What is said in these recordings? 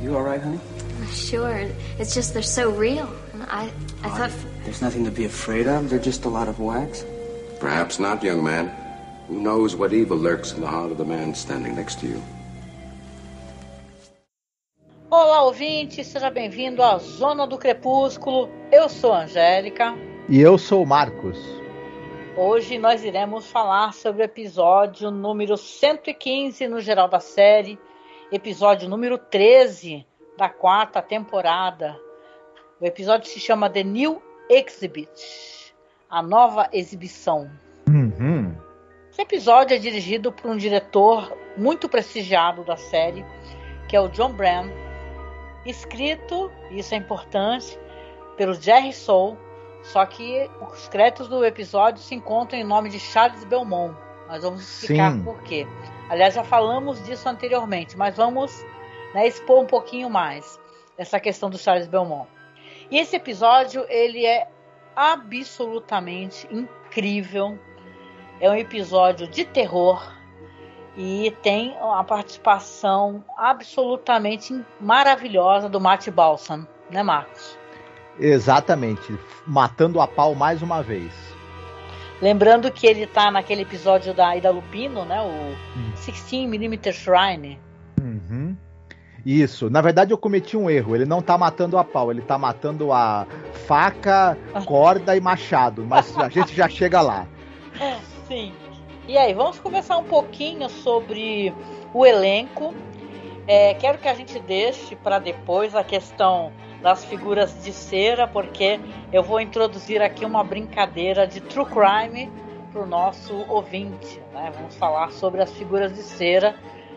You all right, honey? Sure. It's just they're so real. And I, I thought. There's nothing to be afraid of. They're just a lot of wax. Perhaps not, young man. Who knows what evil lurks in the heart of the man standing next to you? Olá, ouvinte, seja bem-vindo à Zona do Crepúsculo. Eu sou a Angélica. E eu sou o Marcos. Hoje nós iremos falar sobre o episódio número 115 no geral da série, episódio número 13 da quarta temporada. O episódio se chama The New Exhibit a nova exibição. Uhum. Esse episódio é dirigido por um diretor muito prestigiado da série, que é o John Bram, escrito, isso é importante, pelo Jerry Soule, só que os créditos do episódio se encontram em nome de Charles Belmont. Nós vamos explicar Sim. por quê. Aliás, já falamos disso anteriormente, mas vamos né, expor um pouquinho mais essa questão do Charles Belmont. E esse episódio ele é absolutamente incrível. É um episódio de terror e tem a participação absolutamente maravilhosa do Matt Balsam, né, Marcos? Exatamente. Matando a pau mais uma vez. Lembrando que ele tá naquele episódio da Ida Lupino, né? O 16mm Shrine. Uhum. Isso. Na verdade, eu cometi um erro. Ele não tá matando a pau, ele tá matando a faca, corda e machado. Mas a gente já chega lá. Sim. E aí, vamos conversar um pouquinho sobre o elenco. É, quero que a gente deixe para depois a questão das figuras de cera, porque eu vou introduzir aqui uma brincadeira de true crime para o nosso ouvinte. Né? Vamos falar sobre as figuras de cera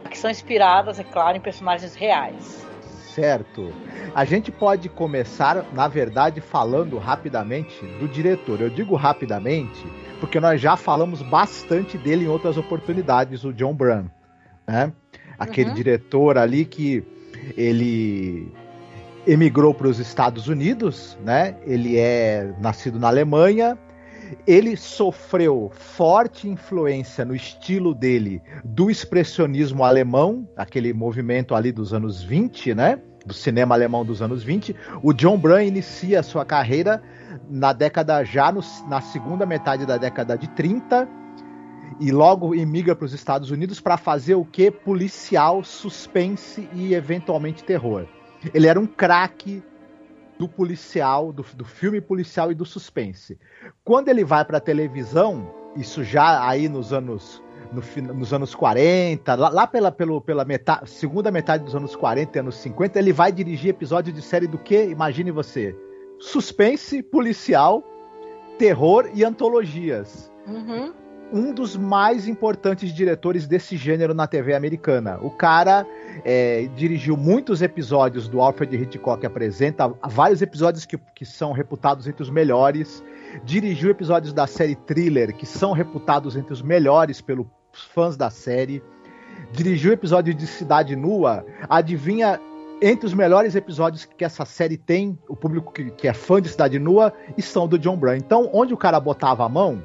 que são inspiradas, é claro, em personagens reais. Certo. A gente pode começar, na verdade, falando rapidamente do diretor. Eu digo rapidamente porque nós já falamos bastante dele em outras oportunidades, o John Bram, né? Aquele Uhum. diretor ali que ele emigrou para os Estados Unidos, né? Ele é nascido na Alemanha. Ele sofreu forte influência no estilo dele do expressionismo alemão, aquele movimento ali dos anos 20, né? Do cinema alemão dos anos 20. O John Bram inicia a sua carreira na década já no- na segunda metade da década de 30 e logo emigra para os Estados Unidos para fazer o que? Policial, suspense e eventualmente terror. Ele era um craque do policial, do, do filme policial e do suspense. Quando ele vai para a televisão, isso já aí nos anos no nos anos 40, lá, lá pela, pelo, pela metade, segunda metade dos anos 40 e anos 50, ele vai dirigir episódio de série do que? Imagine você. Suspense, policial, terror e antologias Uhum. um dos mais importantes diretores desse gênero na TV americana. O cara é, dirigiu muitos episódios do Alfred Hitchcock Apresenta, vários episódios que, que são reputados entre os melhores. Dirigiu episódios da série Thriller, que são reputados entre os melhores pelos fãs da série. Dirigiu episódio de Cidade Nua. Adivinha entre os melhores episódios que essa série tem, o público que, que é fã de Cidade Nua, estão do John Brown. Então, onde o cara botava a mão,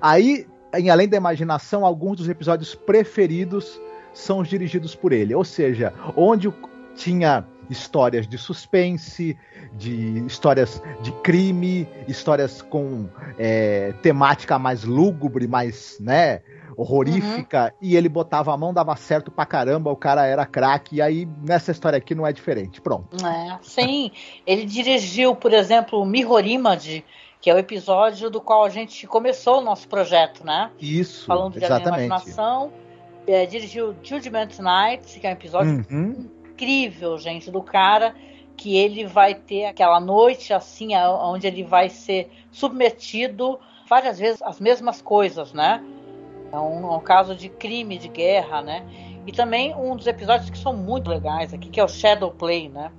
aí em Além da Imaginação, alguns dos episódios preferidos são os dirigidos por ele. Ou seja, onde tinha histórias de suspense, de histórias de crime, histórias com é, temática mais lúgubre, mais, né, horrorífica, e ele botava a mão, dava certo pra caramba, o cara era craque, e aí nessa história aqui não é diferente. Pronto. É, sim, ele dirigiu, por exemplo, o Mihorimad, que é o episódio do qual a gente começou o nosso projeto, né? Isso, Falando de exatamente. imaginação. É, dirigiu Judgment Night, que é um episódio Uhum. incrível, gente, do cara que ele vai ter aquela noite assim, onde ele vai ser submetido várias vezes às mesmas coisas, né? É um, um caso de crime de guerra, né? E também um dos episódios que são muito legais aqui, que é o Shadow Play, né?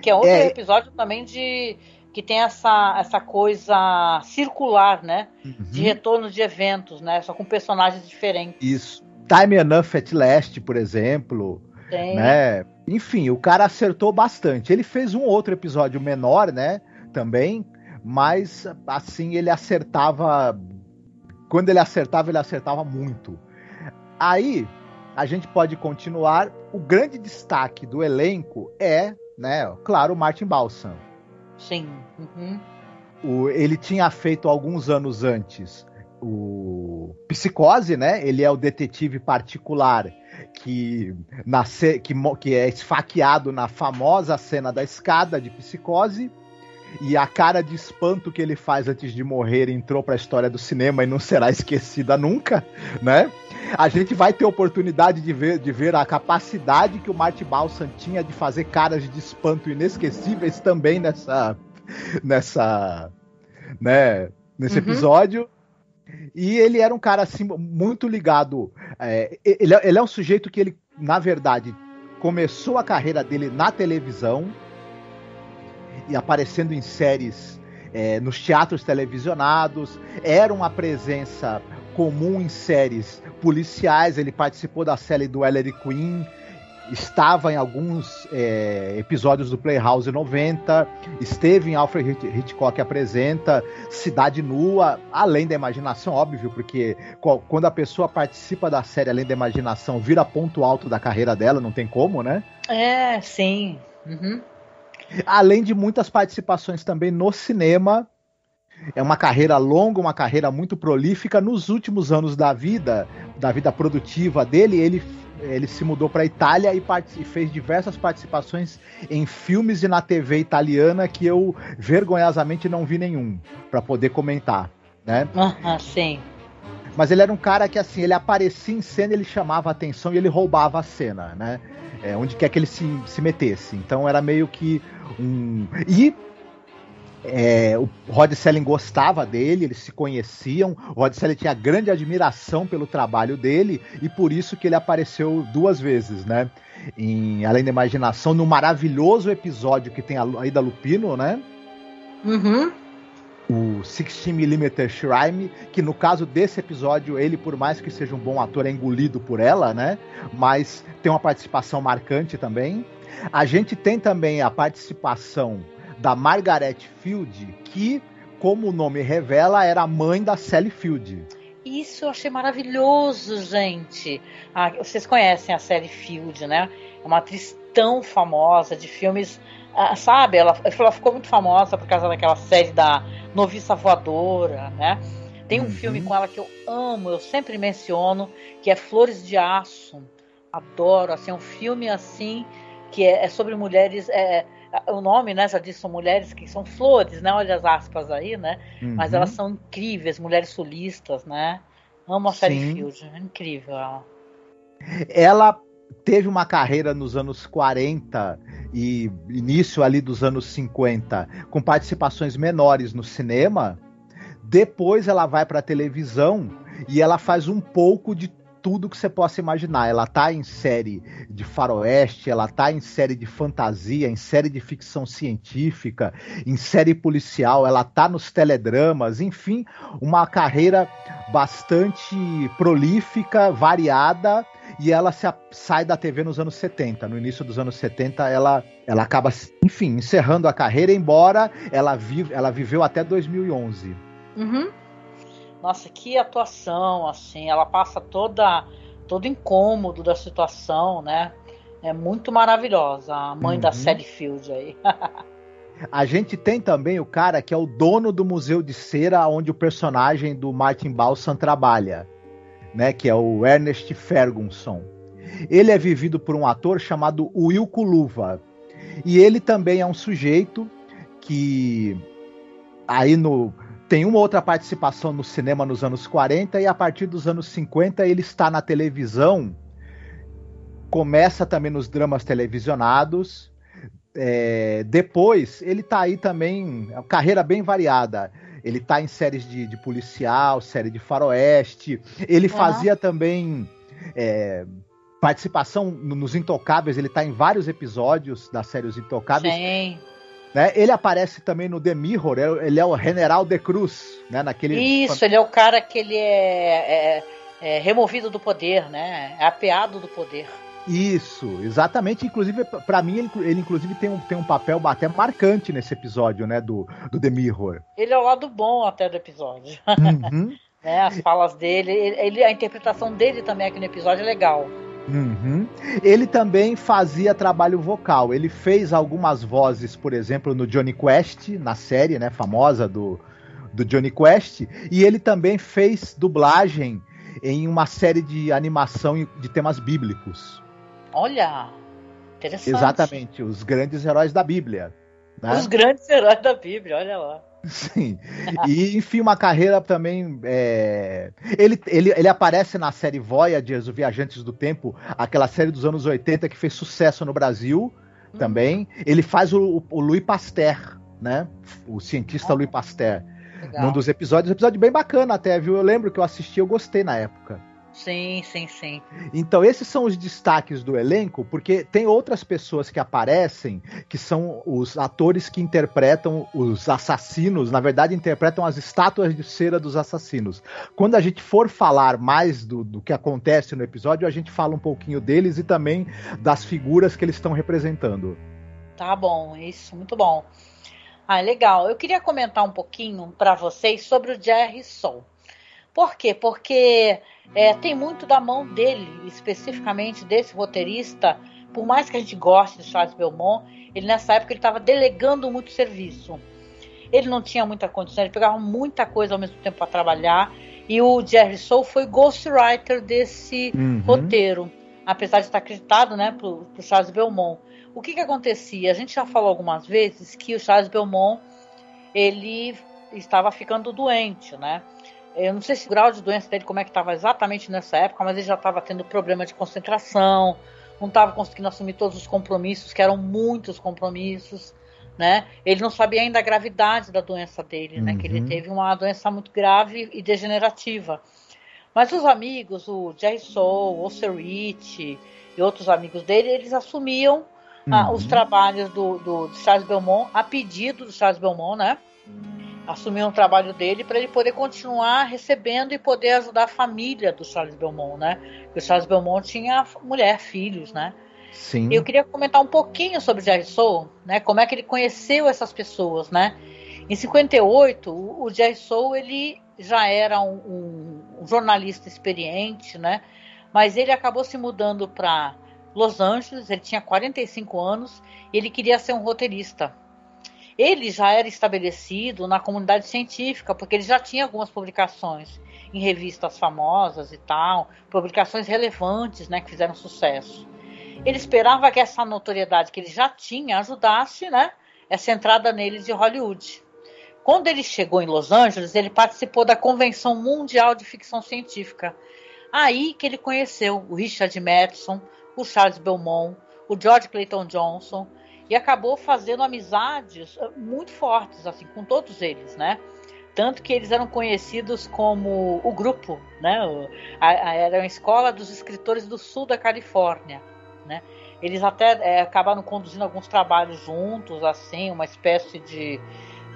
Que é outro é... episódio também de que tem essa, essa coisa circular, né? Uhum. De retorno de eventos, né? Só com personagens diferentes. Isso. Time Enough at Last, por exemplo. Tem. Né? Enfim, o cara acertou bastante. Ele fez um outro episódio menor, né? Também, mas assim ele acertava. Quando ele acertava, ele acertava muito. Aí a gente pode continuar. O grande destaque do elenco é, né? Claro, o Martin Balsam. Sim. Uhum. O, ele tinha feito alguns anos antes o Psicose, né? Ele é o detetive particular que, nasce, que, que é esfaqueado na famosa cena da escada de Psicose. E a cara de espanto que ele faz antes de morrer entrou para a história do cinema e não será esquecida nunca, né? A gente vai ter oportunidade de ver, de ver a capacidade que o Marty Balsam tinha de fazer caras de espanto inesquecíveis também nessa, nessa, né, nesse uhum. episódio. E ele era um cara assim muito ligado. É, ele, ele é um sujeito que ele, na verdade, começou a carreira dele na televisão e aparecendo em séries é, nos teatros televisionados. Era uma presença comum em séries policiais. Ele participou da série do Ellery Queen estava em alguns é, episódios do Playhouse 90, esteve em Alfred Hitchcock Apresenta, Cidade Nua, além da imaginação, óbvio, porque quando a pessoa participa da série além da imaginação, vira ponto alto da carreira dela, não tem como, né? É, sim. Uhum. Além de muitas participações também no cinema, é uma carreira longa, uma carreira muito prolífica. Nos últimos anos da vida, da vida produtiva dele, ele ele se mudou para a Itália e, e, fez diversas participações em filmes e na TV italiana que eu vergonhosamente não vi nenhum para poder comentar, né? Ah, sim. Mas ele era um cara que assim, ele aparecia em cena, ele chamava a atenção e ele roubava a cena, né? É, onde quer que ele se, se metesse. Então era meio que um. E é, o Rod Selling gostava dele, eles se conheciam. O Rod Selling tinha grande admiração pelo trabalho dele e por isso que ele apareceu duas vezes, né? Em Além da Imaginação, no maravilhoso episódio que tem a Ida Lupino, né? Uhum. O 60mm Shrine, que no caso desse episódio, ele, por mais que seja um bom ator, é engolido por ela, né? Mas tem uma participação marcante também. A gente tem também a participação da Margaret Field, que, como o nome revela, era a mãe da Sally Field. Isso eu achei maravilhoso, gente. Ah, vocês conhecem a Sally Field, né? É uma atriz tão famosa de filmes, ah, sabe? Ela, ela ficou muito famosa por causa daquela série da Noviça Voadora, né? Tem um uhum. filme com ela que eu amo, eu sempre menciono, que é Flores de Aço. Adoro, assim, é um filme assim que é, é sobre mulheres. É, o nome, né, já disse, são mulheres que são flores, né? Olha as aspas aí, né? Uhum. Mas elas são incríveis, mulheres solistas, né? Amo a Sally Field, é incrível ela. Ela teve uma carreira nos anos 40 e início ali dos anos 50, com participações menores no cinema. Depois ela vai para a televisão e ela faz um pouco de tudo que você possa imaginar. Ela tá em série de faroeste, ela tá em série de fantasia, em série de ficção científica, em série policial, ela tá nos teledramas, enfim, uma carreira bastante prolífica, variada, e ela se, sai da TV nos anos 70. No início dos anos 70, ela, ela acaba, enfim, encerrando a carreira, embora ela, vive, ela viveu até 2011. Uhum. Nossa, que atuação, assim, ela passa toda todo incômodo da situação, né? É muito maravilhosa, a mãe uhum. da Sally Field aí. A gente tem também o cara que é o dono do museu de cera onde o personagem do Martin Balsam trabalha, né, que é o Ernest Ferguson. Ele é vivido por um ator chamado Wilco Luva. E ele também é um sujeito que aí no tem uma outra participação no cinema nos anos 40 e a partir dos anos 50 ele está na televisão. Começa também nos dramas televisionados. É, depois ele está aí também, carreira bem variada. Ele está em séries de, de, policial, série de faroeste. Ele fazia também é, participação nos Intocáveis, ele tá em vários episódios da série Os Intocáveis. Sim. Né? Ele aparece também no The Mirror, é ele é o General de Cruz, né? Naquele... Isso, ele é o cara que ele é, é, é removido do poder, né? É apeado do poder. Isso, exatamente. Inclusive, para mim, ele, ele, inclusive tem um, tem um papel até marcante nesse episódio, né? Do, do The Mirror. Ele é o lado bom até do episódio. Uhum. né, as falas dele, ele, a interpretação dele também aqui no episódio é legal. Uhum. Ele também fazia trabalho vocal. Ele fez algumas vozes, por exemplo, no Johnny Quest, na série, né, famosa do, do Johnny Quest, e ele também fez dublagem em uma série de animação de temas bíblicos. Olha, interessante. Exatamente, os grandes heróis da Bíblia. Né? Os grandes heróis da Bíblia, olha lá. Sim. E, enfim, uma carreira também. É... Ele, ele, ele aparece na série Voyagers, o Viajantes do Tempo, aquela série dos anos 80 que fez sucesso no Brasil hum. também. Ele faz o, o Louis Pasteur, né? O cientista ah, Louis Pasteur. Legal. Num dos episódios, um episódio bem bacana até, viu? Eu lembro que eu assisti, eu gostei na época. Sim, sim, sim. Então, esses são os destaques do elenco, porque tem outras pessoas que aparecem, que são os atores que interpretam os assassinos, na verdade, interpretam as estátuas de cera dos assassinos. Quando a gente for falar mais do, do que acontece no episódio, a gente fala um pouquinho deles e também das figuras que eles estão representando. Tá bom, isso, muito bom. Ah, legal. Eu queria comentar um pouquinho para vocês sobre o Jerry Soul. Por quê? Porque é, tem muito da mão dele, especificamente desse roteirista. Por mais que a gente goste de Charles Belmont, ele nessa época ele estava delegando muito serviço. Ele não tinha muita condição, ele pegava muita coisa ao mesmo tempo para trabalhar. E o Jerry Soule foi ghostwriter desse uhum. roteiro, apesar de estar acreditado né, para o Charles Belmont. O que, que acontecia? A gente já falou algumas vezes que o Charles Belmont ele estava ficando doente, né? Eu não sei se o grau de doença dele, como é que estava exatamente nessa época, mas ele já estava tendo problema de concentração, não estava conseguindo assumir todos os compromissos, que eram muitos compromissos, né? Ele não sabia ainda a gravidade da doença dele, uhum. né? Que ele uhum. teve uma doença muito grave e degenerativa. Mas os amigos, o Jerry Soul, o Sir Rich e outros amigos dele, eles assumiam ah, uhum. os trabalhos do, do, Charles Belmont a pedido do Charles Belmont, né? Assumiu um trabalho dele para ele poder continuar recebendo e poder ajudar a família do Charles Belmont, né? Porque o Charles Belmont tinha mulher, filhos, né? Sim. Eu queria comentar um pouquinho sobre Jerry Soul, né? Como é que ele conheceu essas pessoas, né? Em 58, o Jerry Soul ele já era um, um, um jornalista experiente, né? Mas ele acabou se mudando para Los Angeles, ele tinha 45 anos e ele queria ser um roteirista ele já era estabelecido na comunidade científica, porque ele já tinha algumas publicações em revistas famosas e tal, publicações relevantes, né, que fizeram sucesso. Ele esperava que essa notoriedade que ele já tinha ajudasse, né, essa entrada nele de Hollywood. Quando ele chegou em Los Angeles, ele participou da Convenção Mundial de Ficção Científica. Aí que ele conheceu o Richard Madison, o Charles Belmont, o George Clayton Johnson e acabou fazendo amizades eh, muito fortes assim com todos eles, né? Tanto que eles eram conhecidos como o grupo, né? Era uma escola dos escritores do sul da Califórnia, né? Eles até é, acabaram conduzindo alguns trabalhos juntos, assim, uma espécie de,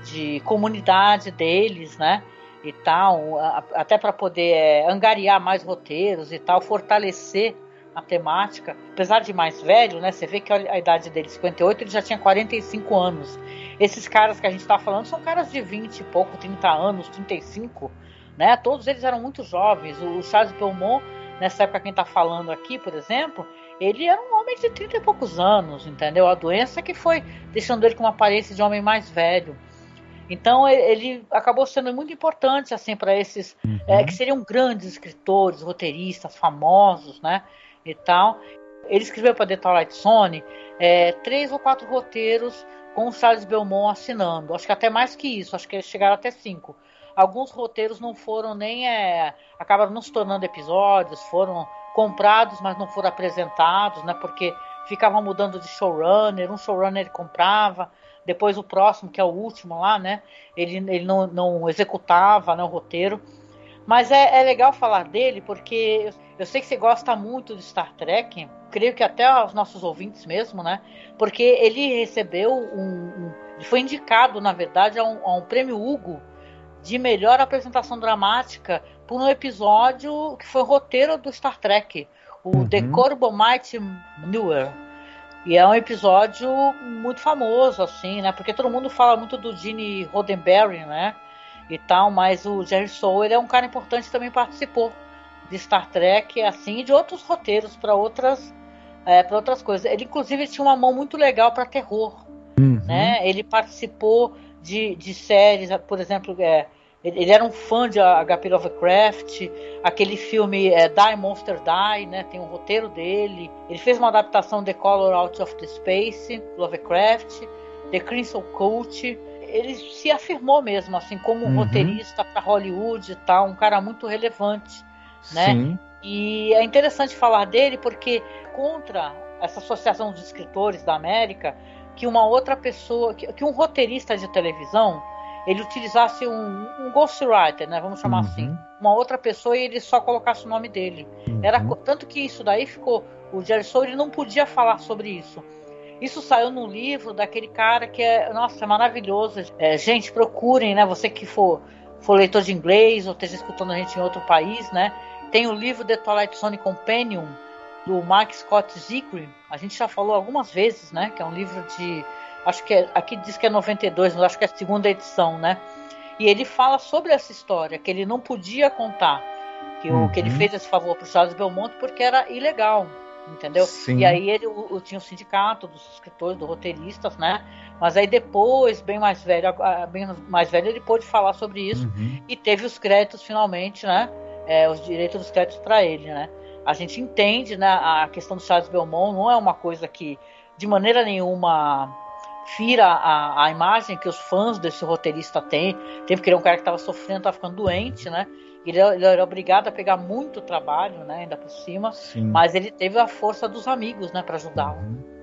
de comunidade deles, né? E tal, até para poder é, angariar mais roteiros e tal, fortalecer a temática, apesar de mais velho, né? Você vê que a idade dele, 58, ele já tinha 45 anos. Esses caras que a gente está falando são caras de 20 e pouco, 30 anos, 35, né? Todos eles eram muito jovens. O Charles Belmont, nessa época quem está falando aqui, por exemplo, ele era um homem de 30 e poucos anos, entendeu? A doença que foi deixando ele com uma aparência de homem mais velho. Então ele acabou sendo muito importante assim para esses uhum. é, que seriam grandes escritores, roteiristas, famosos, né? E tal. Ele escreveu para The Twilight Zone é, três ou quatro roteiros com o Charles Belmont assinando. Acho que até mais que isso, acho que eles chegaram até cinco. Alguns roteiros não foram nem. É, acabaram não se tornando episódios, foram comprados, mas não foram apresentados, né? Porque ficavam mudando de showrunner, um showrunner ele comprava, depois o próximo, que é o último lá, né? Ele, ele não, não executava né, o roteiro. Mas é, é legal falar dele porque eu sei que você gosta muito de Star Trek, creio que até os nossos ouvintes mesmo, né? Porque ele recebeu um. um foi indicado, na verdade, a um, a um prêmio Hugo de melhor apresentação dramática por um episódio que foi o roteiro do Star Trek, o uhum. The Corbomite Newer. E é um episódio muito famoso, assim, né? Porque todo mundo fala muito do Gene Roddenberry, né? E tal, mas o Jerry Soule é um cara importante também participou de Star Trek, assim, e de outros roteiros para outras, é, para outras coisas. Ele inclusive tinha uma mão muito legal para terror, uhum. né? Ele participou de, de séries, por exemplo, é, ele era um fã de H.P. Lovecraft, aquele filme é, Die Monster Die, né? Tem um roteiro dele. Ele fez uma adaptação de Color Out of the Space, Lovecraft, The Crimson Cult. Ele se afirmou mesmo, assim, como um uhum. roteirista para Hollywood e tal, um cara muito relevante, né? Sim. E é interessante falar dele porque contra essa associação dos escritores da América, que uma outra pessoa, que, que um roteirista de televisão ele utilizasse um, um ghostwriter, né? Vamos chamar uhum. assim. Uma outra pessoa e ele só colocasse o nome dele. Uhum. Era Tanto que isso daí ficou. O Jerry Soule ele não podia falar sobre isso. Isso saiu num livro daquele cara que é, nossa, é maravilhoso. É, gente, procurem, né? Você que for, for leitor de inglês ou esteja escutando a gente em outro país, né? Tem o livro The Twilight Zone Companion do Mark Scott Zicree. A gente já falou algumas vezes, né? Que é um livro de acho que é, aqui diz que é 92, mas acho que é a segunda edição, né? E ele fala sobre essa história, que ele não podia contar, que, uhum. o, que ele uhum. fez esse favor para o Charles Belmont porque era ilegal, entendeu? Sim. E aí ele o, tinha o sindicato dos escritores, dos roteiristas, né? Mas aí depois, bem mais velho, bem mais velho, ele pôde falar sobre isso uhum. e teve os créditos finalmente, né? É, os direitos dos créditos para ele, né? A gente entende, né? A questão do Charles Belmont não é uma coisa que de maneira nenhuma fira a, a imagem que os fãs desse roteirista têm. Tem porque ele é um cara que estava sofrendo, estava ficando doente, né? Ele, ele, era obrigado a pegar muito trabalho, né? Ainda por cima. Sim. Mas ele teve a força dos amigos, né? Para ajudá-lo. Uhum.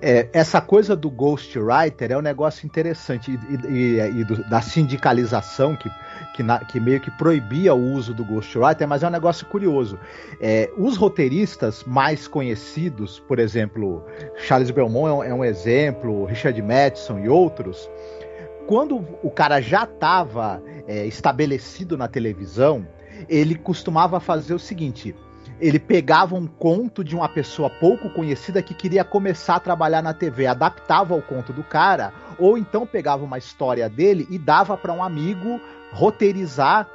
É, essa coisa do ghostwriter é um negócio interessante e, e, e do, da sindicalização que, que, na, que, meio que proibia o uso do ghostwriter, mas é um negócio curioso. É, os roteiristas mais conhecidos, por exemplo, Charles Belmont é um, é um exemplo, Richard Madison e outros, quando o cara já estava é, estabelecido na televisão, ele costumava fazer o seguinte: ele pegava um conto de uma pessoa pouco conhecida que queria começar a trabalhar na TV, adaptava o conto do cara, ou então pegava uma história dele e dava para um amigo roteirizar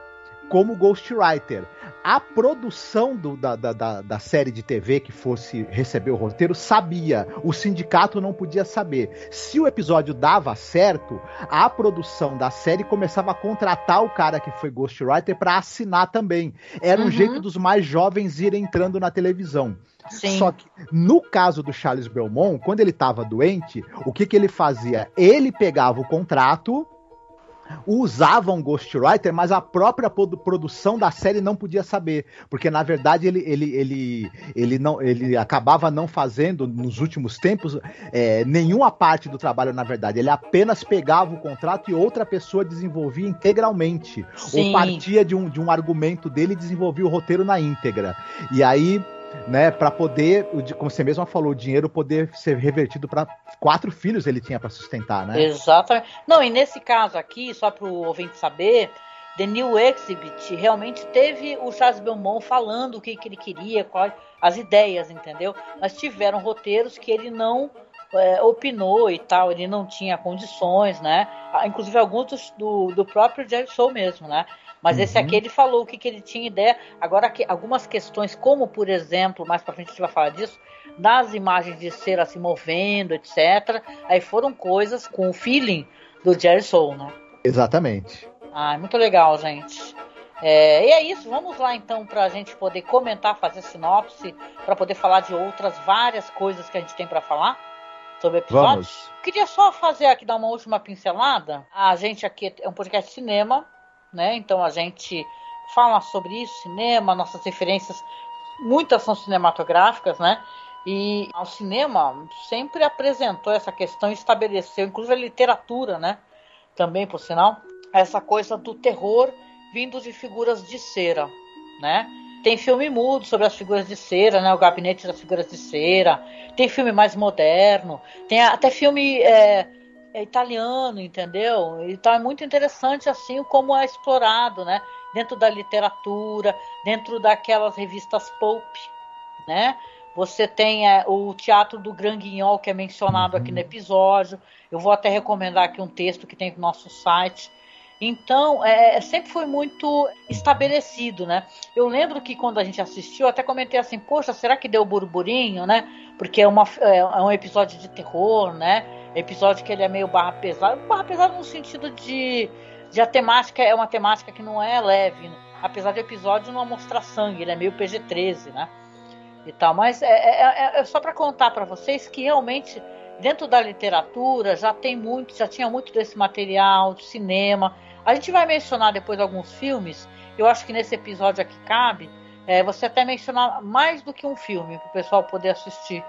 como ghostwriter. A produção do, da, da, da, série de TV que fosse receber o roteiro sabia, o sindicato não podia saber. Se o episódio dava certo, a produção da série começava a contratar o cara que foi ghostwriter para assinar também. Era uhum. um jeito dos mais jovens irem entrando na televisão. Sim. Só que no caso do Charles Belmont, quando ele estava doente, o que, que ele fazia? Ele pegava o contrato usavam Ghostwriter, mas a própria produção da série não podia saber, porque na verdade ele, ele, ele, ele, não, ele acabava não fazendo nos últimos tempos é, nenhuma parte do trabalho, na verdade. Ele apenas pegava o contrato e outra pessoa desenvolvia integralmente, Sim. ou partia de um, de um argumento dele e desenvolvia o roteiro na íntegra. E aí né, para poder, como você mesma falou, o dinheiro poder ser revertido para quatro filhos ele tinha para sustentar, né? Exatamente. Não, e nesse caso aqui, só para o ouvinte saber, The New Exhibit realmente teve o Charles Belmont falando o que, que ele queria, quais as ideias, entendeu? Mas tiveram roteiros que ele não é, opinou e tal, ele não tinha condições, né? Ah, inclusive alguns do, do próprio Jerry Soul mesmo, né? Mas uhum. esse aqui ele falou o que, que ele tinha ideia. Agora, que, algumas questões, como por exemplo, mais para frente a gente vai falar disso, das imagens de cera se movendo, etc. Aí foram coisas com o feeling do Jerry Soul, né? Exatamente. Ah, muito legal, gente. É, e é isso, vamos lá então para a gente poder comentar, fazer sinopse, para poder falar de outras várias coisas que a gente tem para falar sobre episódios. Vamos. Queria só fazer aqui, dar uma última pincelada. A gente aqui é um podcast de cinema, né? Então a gente fala sobre isso, cinema, nossas referências, muitas são cinematográficas, né? E o cinema sempre apresentou essa questão, estabeleceu, inclusive a literatura, né? Também, por sinal, essa coisa do terror vindo de figuras de cera, né? Tem filme mudo sobre as figuras de cera, né? O gabinete das figuras de cera. Tem filme mais moderno. Tem até filme é, é italiano, entendeu? Então é muito interessante assim como é explorado, né? Dentro da literatura, dentro daquelas revistas pulp, né? Você tem é, o Teatro do Gran Guignol, que é mencionado uhum. aqui no episódio. Eu vou até recomendar aqui um texto que tem no nosso site. Então, é, é, sempre foi muito estabelecido, né? Eu lembro que quando a gente assistiu, até comentei assim, poxa, será que deu burburinho, né? Porque é, uma, é, é um episódio de terror, né? Episódio que ele é meio barra pesada. Barra pesada no sentido de, de a temática é uma temática que não é leve, apesar do episódio não mostrar sangue, ele é meio PG-13, né? E tal, mas é, é, é, é só para contar para vocês que realmente dentro da literatura já tem muito, já tinha muito desse material, de cinema, a gente vai mencionar depois alguns filmes. Eu acho que nesse episódio aqui cabe é, você até mencionar mais do que um filme para o pessoal poder assistir.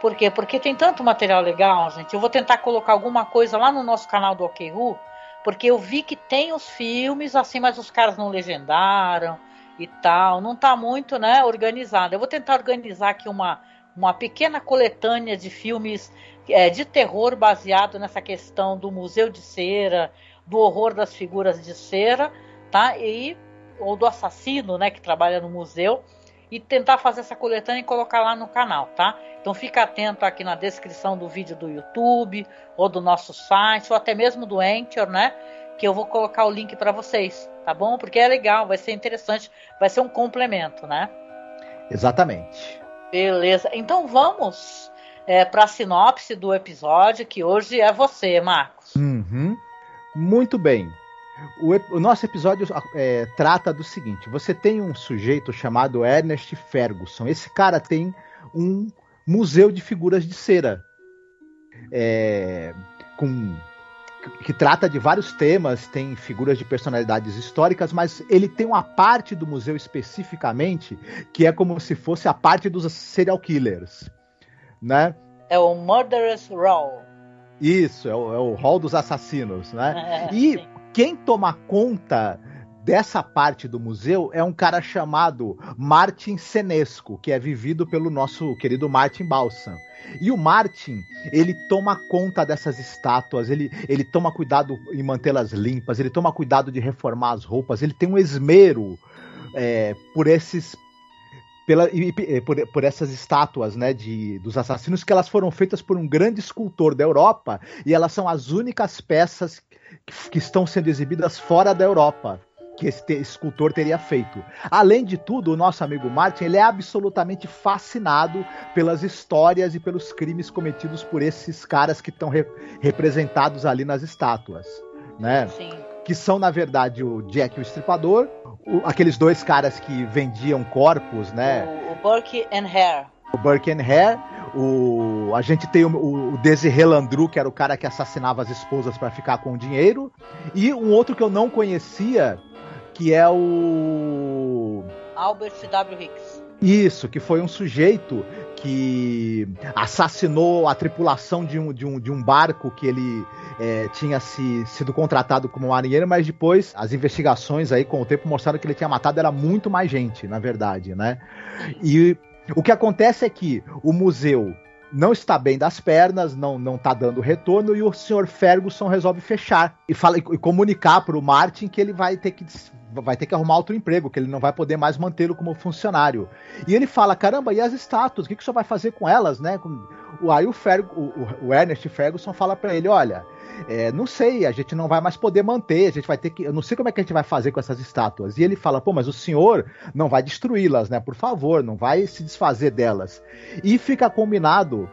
Por quê? Porque tem tanto material legal, gente. Eu vou tentar colocar alguma coisa lá no nosso canal do OKRU, porque eu vi que tem os filmes assim, mas os caras não legendaram e tal. Não está muito, né, organizado. Eu vou tentar organizar aqui uma uma pequena coletânea de filmes é, de terror baseado nessa questão do Museu de Cera, do horror das figuras de cera, tá? E ou do assassino, né, que trabalha no museu, e tentar fazer essa coletânea e colocar lá no canal, tá? Então fica atento aqui na descrição do vídeo do YouTube ou do nosso site ou até mesmo do Anchor, né? Que eu vou colocar o link para vocês, tá bom? Porque é legal, vai ser interessante, vai ser um complemento, né? Exatamente. Beleza. Então vamos é, para a sinopse do episódio que hoje é você, Marcos. Uhum. Muito bem. O, o nosso episódio é, trata do seguinte: você tem um sujeito chamado Ernest Ferguson. Esse cara tem um museu de figuras de cera. É, com que trata de vários temas, tem figuras de personalidades históricas, mas ele tem uma parte do museu especificamente que é como se fosse a parte dos serial killers, né? É o Murderous Row. Isso, é o, é o hall dos assassinos, né? É, e sim. Quem toma conta dessa parte do museu é um cara chamado Martin Senesco, que é vivido pelo nosso querido Martin Balsam. E o Martin, ele toma conta dessas estátuas, ele, ele toma cuidado em mantê-las limpas, ele toma cuidado de reformar as roupas, ele tem um esmero é, por esses pela, por, por, essas estátuas né, de, dos assassinos que elas foram feitas por um grande escultor da Europa e elas são as únicas peças que, que estão sendo exibidas fora da Europa que esse escultor teria feito. Além de tudo, o nosso amigo Martin ele é absolutamente fascinado pelas histórias e pelos crimes cometidos por esses caras que estão re representados ali nas estátuas, né? Sim. Que são na verdade o Jack o Estripador, o, aqueles dois caras que vendiam corpos, né? O, o Burke and Hare. O Burke and Hare. O, a gente tem o, o Desiré Landru, que era o cara que assassinava as esposas para ficar com o dinheiro. E um outro que eu não conhecia, que é o. Albert W. Hicks. Isso, que foi um sujeito que assassinou a tripulação de um, de um, de um barco que ele é, tinha se, sido contratado como marinheiro, mas depois as investigações aí com o tempo mostraram que ele tinha matado era muito mais gente, na verdade, né? E o que acontece é que o museu não está bem das pernas, não não está dando retorno e o senhor Ferguson resolve fechar e fala e comunicar para o Martin que ele vai ter que vai ter que arrumar outro emprego, que ele não vai poder mais mantê-lo como funcionário. E ele fala: caramba, e as estátuas? O que, que o senhor vai fazer com elas, né? Aí o, Ferg, o, o Ernest Ferguson fala para ele: olha. É, não sei, a gente não vai mais poder manter, a gente vai ter que. Eu não sei como é que a gente vai fazer com essas estátuas. E ele fala, pô, mas o senhor não vai destruí-las, né? Por favor, não vai se desfazer delas. E fica combinado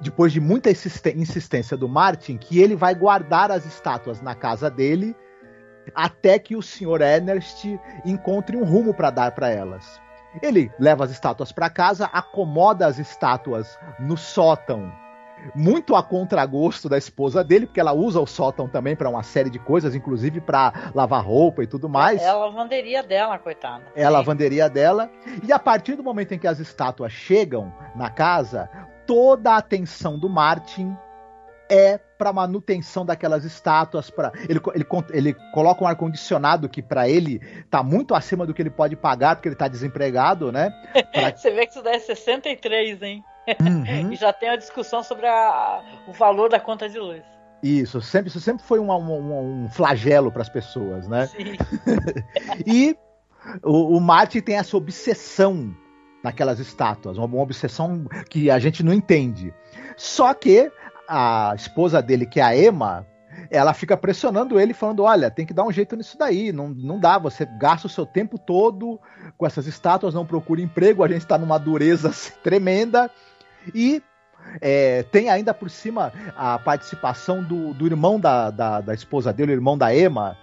depois de muita insistência do Martin, que ele vai guardar as estátuas na casa dele até que o Sr. Ernest encontre um rumo para dar para elas. Ele leva as estátuas para casa, acomoda as estátuas no sótão, muito a contragosto da esposa dele, porque ela usa o sótão também para uma série de coisas, inclusive para lavar roupa e tudo mais. É a lavanderia dela, coitada. É a lavanderia dela. E a partir do momento em que as estátuas chegam na casa, toda a atenção do Martin é para manutenção daquelas estátuas, para ele, ele, ele coloca um ar condicionado que para ele tá muito acima do que ele pode pagar porque ele tá desempregado, né? Pra... Você vê que isso daí é 63, hein? Uhum. e já tem a discussão sobre a, o valor da conta de luz. Isso, sempre, isso sempre foi um, um, um flagelo para as pessoas, né? Sim. e o, o Martin tem essa obsessão naquelas estátuas, uma, uma obsessão que a gente não entende. Só que a esposa dele, que é a Emma, ela fica pressionando ele, falando: olha, tem que dar um jeito nisso daí, não, não dá, você gasta o seu tempo todo com essas estátuas, não procura emprego, a gente está numa dureza tremenda. E é, tem ainda por cima a participação do, do irmão da, da, da esposa dele, o irmão da Emma,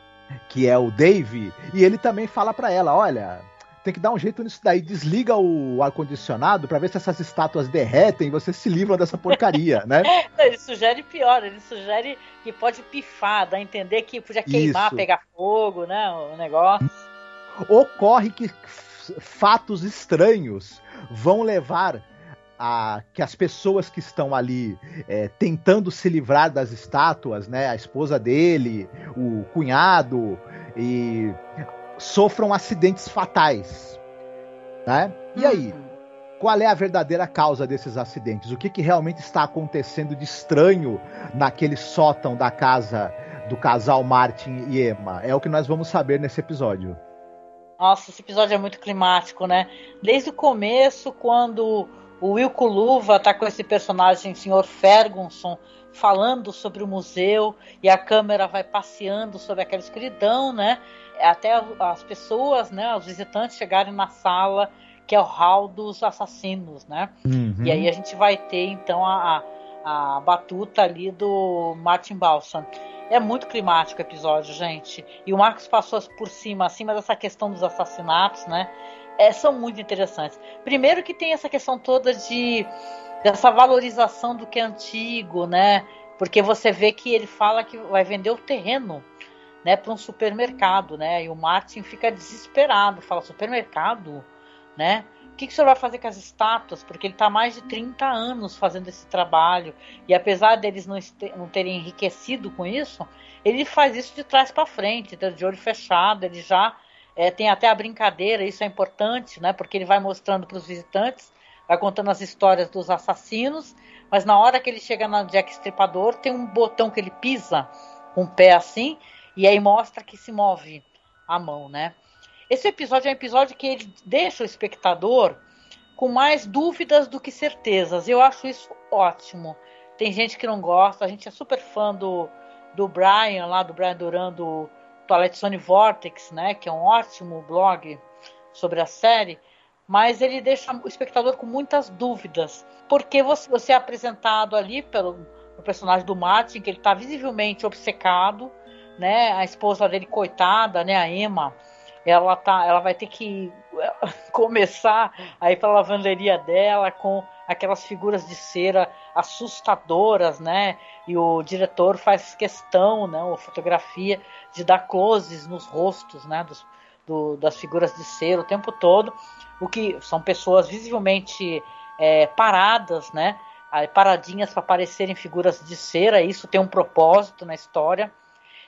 que é o Dave, e ele também fala para ela: olha, tem que dar um jeito nisso daí. Desliga o ar-condicionado para ver se essas estátuas derretem e você se livra dessa porcaria, né? ele sugere pior, ele sugere que pode pifar, dá a entender que podia queimar, Isso. pegar fogo, né? O negócio. Ocorre que fatos estranhos vão levar a, que as pessoas que estão ali é, tentando se livrar das estátuas, né, a esposa dele, o cunhado, e sofram acidentes fatais. Né? E aí? Uhum. Qual é a verdadeira causa desses acidentes? O que, que realmente está acontecendo de estranho naquele sótão da casa do casal Martin e Emma? É o que nós vamos saber nesse episódio. Nossa, esse episódio é muito climático, né? Desde o começo, quando o Wilco Luva tá com esse personagem, Sr. Ferguson, falando sobre o museu e a câmera vai passeando sobre aquela escuridão, né? Até as pessoas, né, os visitantes chegarem na sala que é o hall dos assassinos, né? Uhum. E aí a gente vai ter então a, a, batuta ali do Martin Balsam. É muito climático o episódio, gente. E o Marcos passou por cima, acima dessa questão dos assassinatos, né? é, são muito interessantes. Primeiro que tem essa questão toda de dessa valorização do que é antigo, né? Porque você vê que ele fala que vai vender o terreno, né, para um supermercado, né? E o Martin fica desesperado, fala supermercado, né? O que, que o senhor vai fazer com as estátuas? Porque ele está mais de 30 anos fazendo esse trabalho. E apesar deles não, não terem enriquecido com isso, ele faz isso de trás para frente, de olho fechado. Ele já é, tem até a brincadeira, isso é importante, né? Porque ele vai mostrando para os visitantes, vai contando as histórias dos assassinos, mas na hora que ele chega no Jack Estripador, tem um botão que ele pisa com o pé assim, e aí mostra que se move a mão, né? Esse episódio é um episódio que ele deixa o espectador com mais dúvidas do que certezas. Eu acho isso ótimo. Tem gente que não gosta, a gente é super fã do, do Brian, lá do Brian Duran, do Twilight Zone Vortex, né, que é um ótimo blog sobre a série, mas ele deixa o espectador com muitas dúvidas, porque você, você é apresentado ali pelo personagem do Martin, que ele está visivelmente obcecado, né, a esposa dele coitada, né, a Emma, ela tá, ela vai ter que começar a ir para a lavanderia dela com aquelas figuras de cera assustadoras, né? E o diretor faz questão, né? A fotografia de dar closes nos rostos, né? Dos, do, das figuras de cera o tempo todo, o que são pessoas visivelmente é, paradas, né? Paradinhas para parecerem figuras de cera. Isso tem um propósito na história.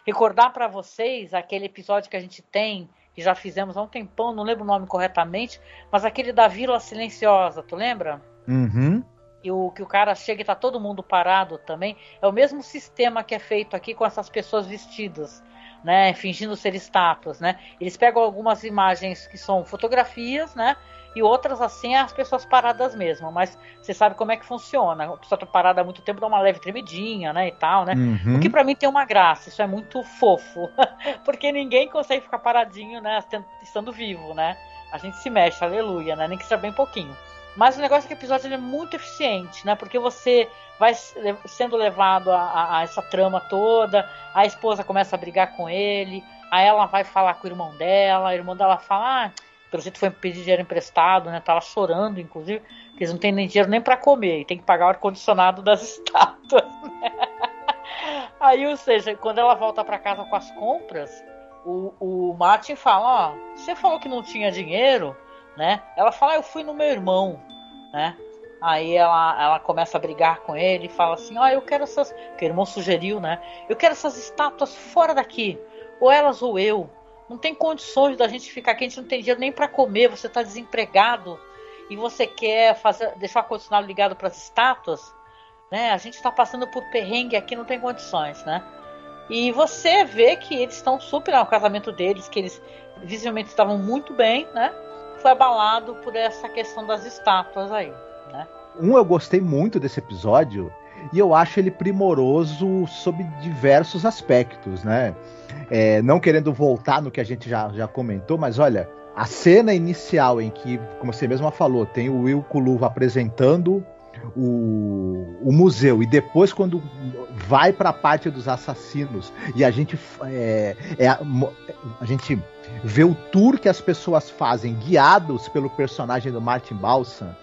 Recordar para vocês aquele episódio que a gente tem que já fizemos há um tempão, não lembro o nome corretamente, mas aquele da Vila Silenciosa, tu lembra? Uhum. E o que o cara chega e tá todo mundo parado também. É o mesmo sistema que é feito aqui com essas pessoas vestidas, né? Fingindo ser estátuas, né? Eles pegam algumas imagens que são fotografias, né? E outras assim as pessoas paradas mesmo. Mas você sabe como é que funciona. A pessoa tá parada há muito tempo, dá uma leve tremidinha, né? E tal, né? Uhum. O que para mim tem uma graça. Isso é muito fofo. Porque ninguém consegue ficar paradinho, né? Estando vivo, né? A gente se mexe, aleluia, né? Nem que seja bem pouquinho. Mas o negócio é que o episódio é muito eficiente, né? Porque você vai sendo levado a, a, a, essa trama toda, a esposa começa a brigar com ele, aí ela vai falar com o irmão dela, o irmão dela fala, ah, pelo jeito foi pedir dinheiro emprestado, né? Tava chorando, inclusive, que eles não têm nem dinheiro nem para comer, e tem que pagar o ar-condicionado das estátuas, né? Aí, ou seja, quando ela volta para casa com as compras, o, o Martin fala, ó, você falou que não tinha dinheiro, né? Ela fala, ah, eu fui no meu irmão, né? Aí ela, ela começa a brigar com ele e fala assim: Ó, oh, eu quero essas. Que o irmão sugeriu, né? Eu quero essas estátuas fora daqui. Ou elas ou eu. Não tem condições da gente ficar aqui, a gente não tem dinheiro nem para comer, você está desempregado e você quer fazer, deixar o ar-condicionado ligado para as estátuas, né? A gente está passando por perrengue aqui, não tem condições, né? E você vê que eles estão super no casamento deles, que eles visivelmente estavam muito bem, né? Foi abalado por essa questão das estátuas aí, né? Um, eu gostei muito desse episódio e eu acho ele primoroso sob diversos aspectos, né? É, não querendo voltar no que a gente já, já comentou, mas olha, a cena inicial em que, como você mesma falou, tem o Will Kuluva apresentando o, o museu e depois quando vai para a parte dos assassinos e a gente é, é, a, gente vê o tour que as pessoas fazem guiados pelo personagem do Martin Balsam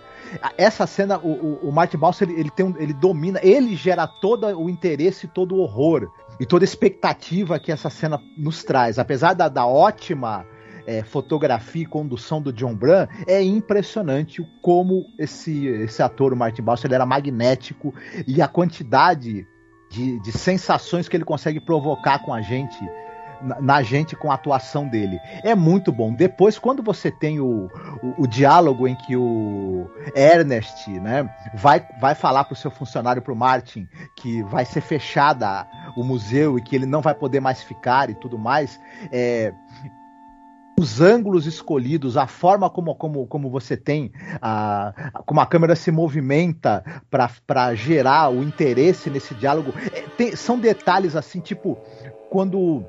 essa cena, o, o, o Martin Balsam, ele, ele, tem um, ele domina, ele gera todo o interesse, todo o horror e toda a expectativa que essa cena nos traz. Apesar da, da ótima é, fotografia e condução do John Bran, é impressionante como esse, esse ator, o Martin Balsam, ele era magnético e a quantidade de, de sensações que ele consegue provocar com a gente na, gente com a atuação dele. É muito bom. Depois, quando você tem o, o, o diálogo em que o Ernest né, vai, vai falar para o seu funcionário, para o Martin, que vai ser fechada o museu e que ele não vai poder mais ficar e tudo mais, é, os ângulos escolhidos, a forma como, como, como você tem, a, como a câmera se movimenta para gerar o interesse nesse diálogo, é, tem, são detalhes assim, tipo, quando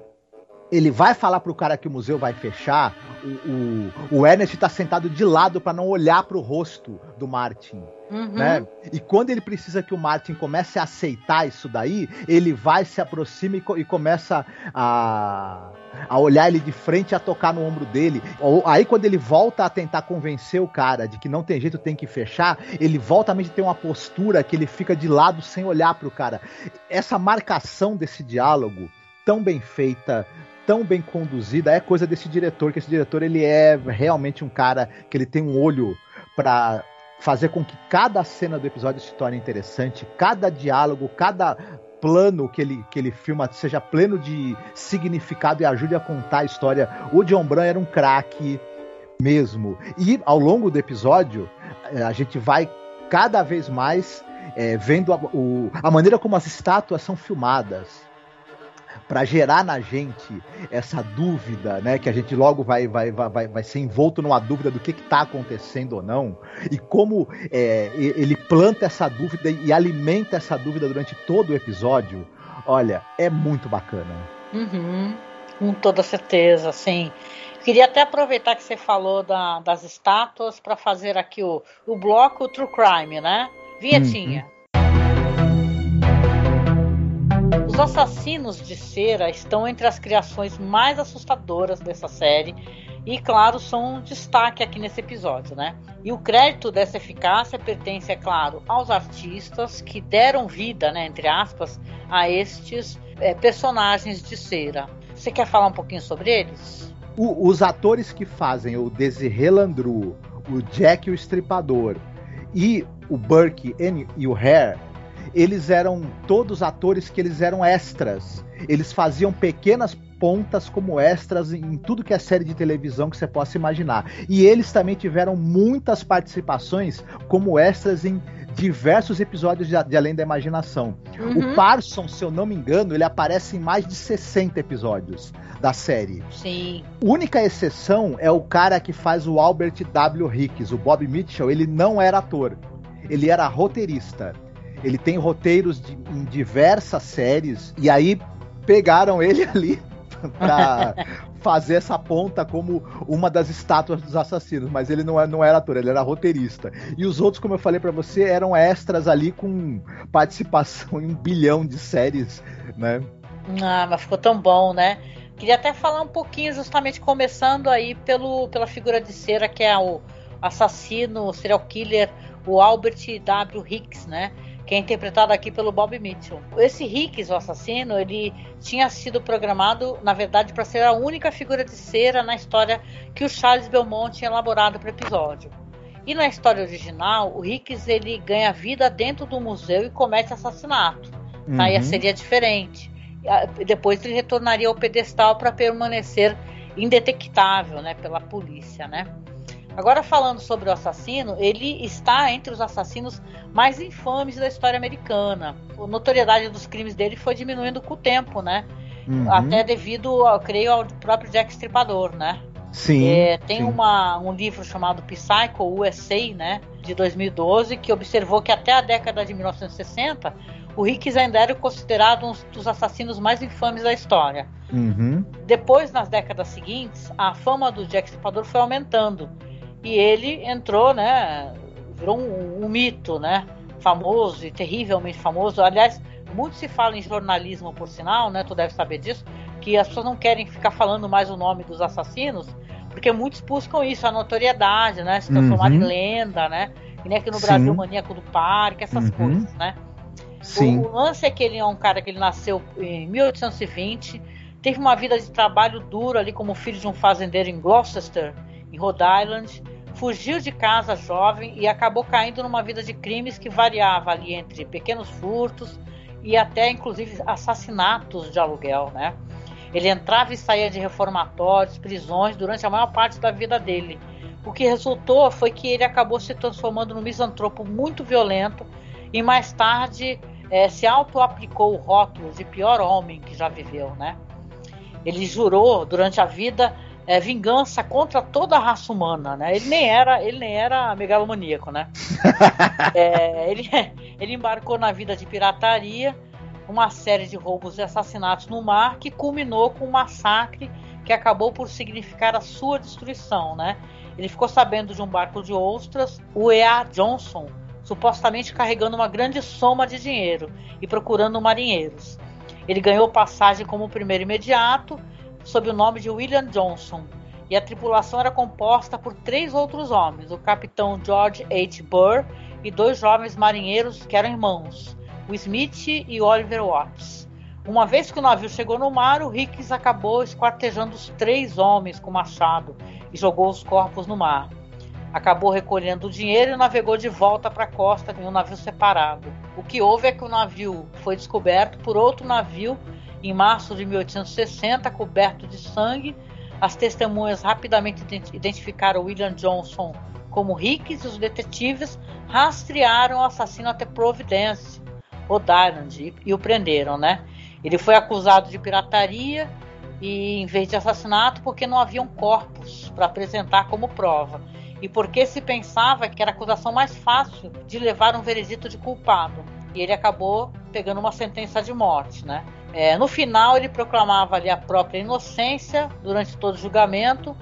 ele vai falar pro cara que o museu vai fechar, o, o, o Ernest tá sentado de lado para não olhar pro rosto do Martin. Uhum. Né? E quando ele precisa que o Martin comece a aceitar isso daí, ele vai, se aproxima e, e começa a, a olhar ele de frente e a tocar no ombro dele. Aí quando ele volta a tentar convencer o cara de que não tem jeito, tem que fechar, ele volta a ter uma postura que ele fica de lado sem olhar pro cara. Essa marcação desse diálogo tão bem feita, tão bem conduzida, é coisa desse diretor, que esse diretor ele é realmente um cara que ele tem um olho para fazer com que cada cena do episódio se torne interessante, cada diálogo, cada plano que ele, que ele filma seja pleno de significado e ajude a contar a história. O John Bran era um craque mesmo. E ao longo do episódio, eh, a gente vai cada vez mais é, vendo a, o, a maneira como as estátuas são filmadas para gerar na gente essa dúvida, né? Que a gente logo vai, vai, vai, vai ser envolto numa dúvida do que está acontecendo ou não, e como é, ele planta essa dúvida e alimenta essa dúvida durante todo o episódio. Olha, é muito bacana. Uhum, com toda certeza, sim. Queria até aproveitar que você falou da, das estátuas para fazer aqui o, o bloco True Crime, né? Vinhetinha. Uhum. Os assassinos de cera estão entre as criações mais assustadoras dessa série e, claro, são um destaque aqui nesse episódio, né? E o crédito dessa eficácia pertence, é claro, aos artistas que deram vida, né, entre aspas, a estes é, personagens de cera. Você quer falar um pouquinho sobre eles? O, os atores que fazem o Desiree Landru, o Jack o Estripador e o Burke e o Hare eles eram todos atores que eles eram extras. Eles faziam pequenas pontas como extras em tudo que é série de televisão que você possa imaginar. E eles também tiveram muitas participações como extras em diversos episódios de, de Além da Imaginação. Uhum. O Parson, se eu não me engano, ele aparece em mais de 60 episódios da série. Sim. Única exceção é o cara que faz o Albert W. Hicks, o Bob Mitchell, ele não era ator. Ele era roteirista. Ele tem roteiros de, em diversas séries, e aí pegaram ele ali pra fazer essa ponta como uma das estátuas dos assassinos, mas ele não, é, não era ator, ele era roteirista. E os outros, como eu falei para você, eram extras ali com participação em um bilhão de séries, né? Ah, mas ficou tão bom, né? Queria até falar um pouquinho, justamente começando aí pelo, pela figura de cera que é o assassino, o serial killer, o Albert W. Hicks, né? Que é interpretado aqui pelo Bob Mitchell. Esse Hicks, o assassino, ele tinha sido programado, na verdade, para ser a única figura de cera na história que o Charles Belmont tinha elaborado para o episódio. E na história original, o Hicks ele ganha vida dentro do museu e comete assassinato. Uhum. Aí seria diferente. Depois ele retornaria ao pedestal para permanecer indetectável, né, pela polícia, né? Agora falando sobre o assassino, ele está entre os assassinos mais infames da história americana. A notoriedade dos crimes dele foi diminuindo com o tempo, né? Uhum. Até devido, eu creio, ao próprio Jack Stripador, né? Sim. É, tem sim. Uma, um livro chamado Psycho USA, né, de 2012, que observou que até a década de 1960 o Hicks ainda era considerado um dos assassinos mais infames da história. Uhum. Depois, nas décadas seguintes, a fama do Jack Stripador foi aumentando e ele entrou, né, virou um, um mito, né, famoso e terrivelmente famoso. Aliás, muito se fala em jornalismo, por sinal, né? Tu deve saber disso, que as pessoas não querem ficar falando mais o nome dos assassinos, porque muitos buscam isso, a notoriedade, né? Se transformar uhum. em lenda, né? E nem aqui no Sim. Brasil, o maníaco do parque, essas uhum. coisas, né? Sim. O lance é que ele é um cara que ele nasceu em 1820, teve uma vida de trabalho duro ali como filho de um fazendeiro em Gloucester, em Rhode Island, fugiu de casa jovem e acabou caindo numa vida de crimes que variava ali entre pequenos furtos e até inclusive assassinatos de aluguel, né? Ele entrava e saía de reformatórios, prisões durante a maior parte da vida dele. O que resultou foi que ele acabou se transformando num misantropo muito violento e mais tarde é, se auto-aplicou o rótulo de pior homem que já viveu, né? Ele jurou durante a vida é, vingança contra toda a raça humana, né? Ele nem era, ele nem era megalomaníaco, né? é, ele, ele embarcou na vida de pirataria uma série de roubos e assassinatos no mar que culminou com um massacre que acabou por significar a sua destruição, né? Ele ficou sabendo de um barco de ostras, o E.A. Johnson, supostamente carregando uma grande soma de dinheiro e procurando marinheiros. Ele ganhou passagem como primeiro imediato, sob o nome de William Johnson, e a tripulação era composta por três outros homens: o capitão George H. Burr e dois jovens marinheiros que eram irmãos, o Smith e Oliver Watts. Uma vez que o navio chegou no mar, o Hicks acabou esquartejando os três homens com machado e jogou os corpos no mar. Acabou recolhendo o dinheiro e navegou de volta para a costa em um navio separado. O que houve é que o navio foi descoberto por outro navio em março de 1860, coberto de sangue. As testemunhas rapidamente identificaram William Johnson como Hicks e os detetives rastrearam o assassino até Providence, Rhode Island, e o prenderam, né? Ele foi acusado de pirataria e em vez de assassinato porque não haviam corpos para apresentar como prova e porque se pensava que era a acusação mais fácil de levar um veredito de culpado. E ele acabou pegando uma sentença de morte, né? É, no final ele proclamava ali a própria inocência durante todo o julgamento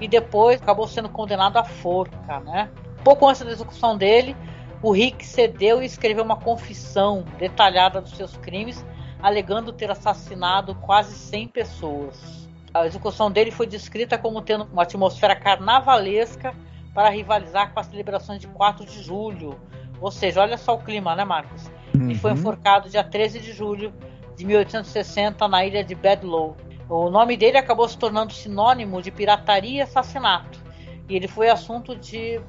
e depois acabou sendo condenado à forca, né? Pouco antes da execução dele, o Rick cedeu e escreveu uma confissão detalhada dos seus crimes, alegando ter assassinado quase 100 pessoas. A execução dele foi descrita como tendo uma atmosfera carnavalesca para rivalizar com as celebrações de 4 de julho. Ou seja, olha só o clima, né, Marcos? Uhum. Ele foi enforcado dia 13 de julho de 1860 na ilha de Bedloe. O nome dele acabou se tornando sinônimo de pirataria e assassinato. E ele foi assunto de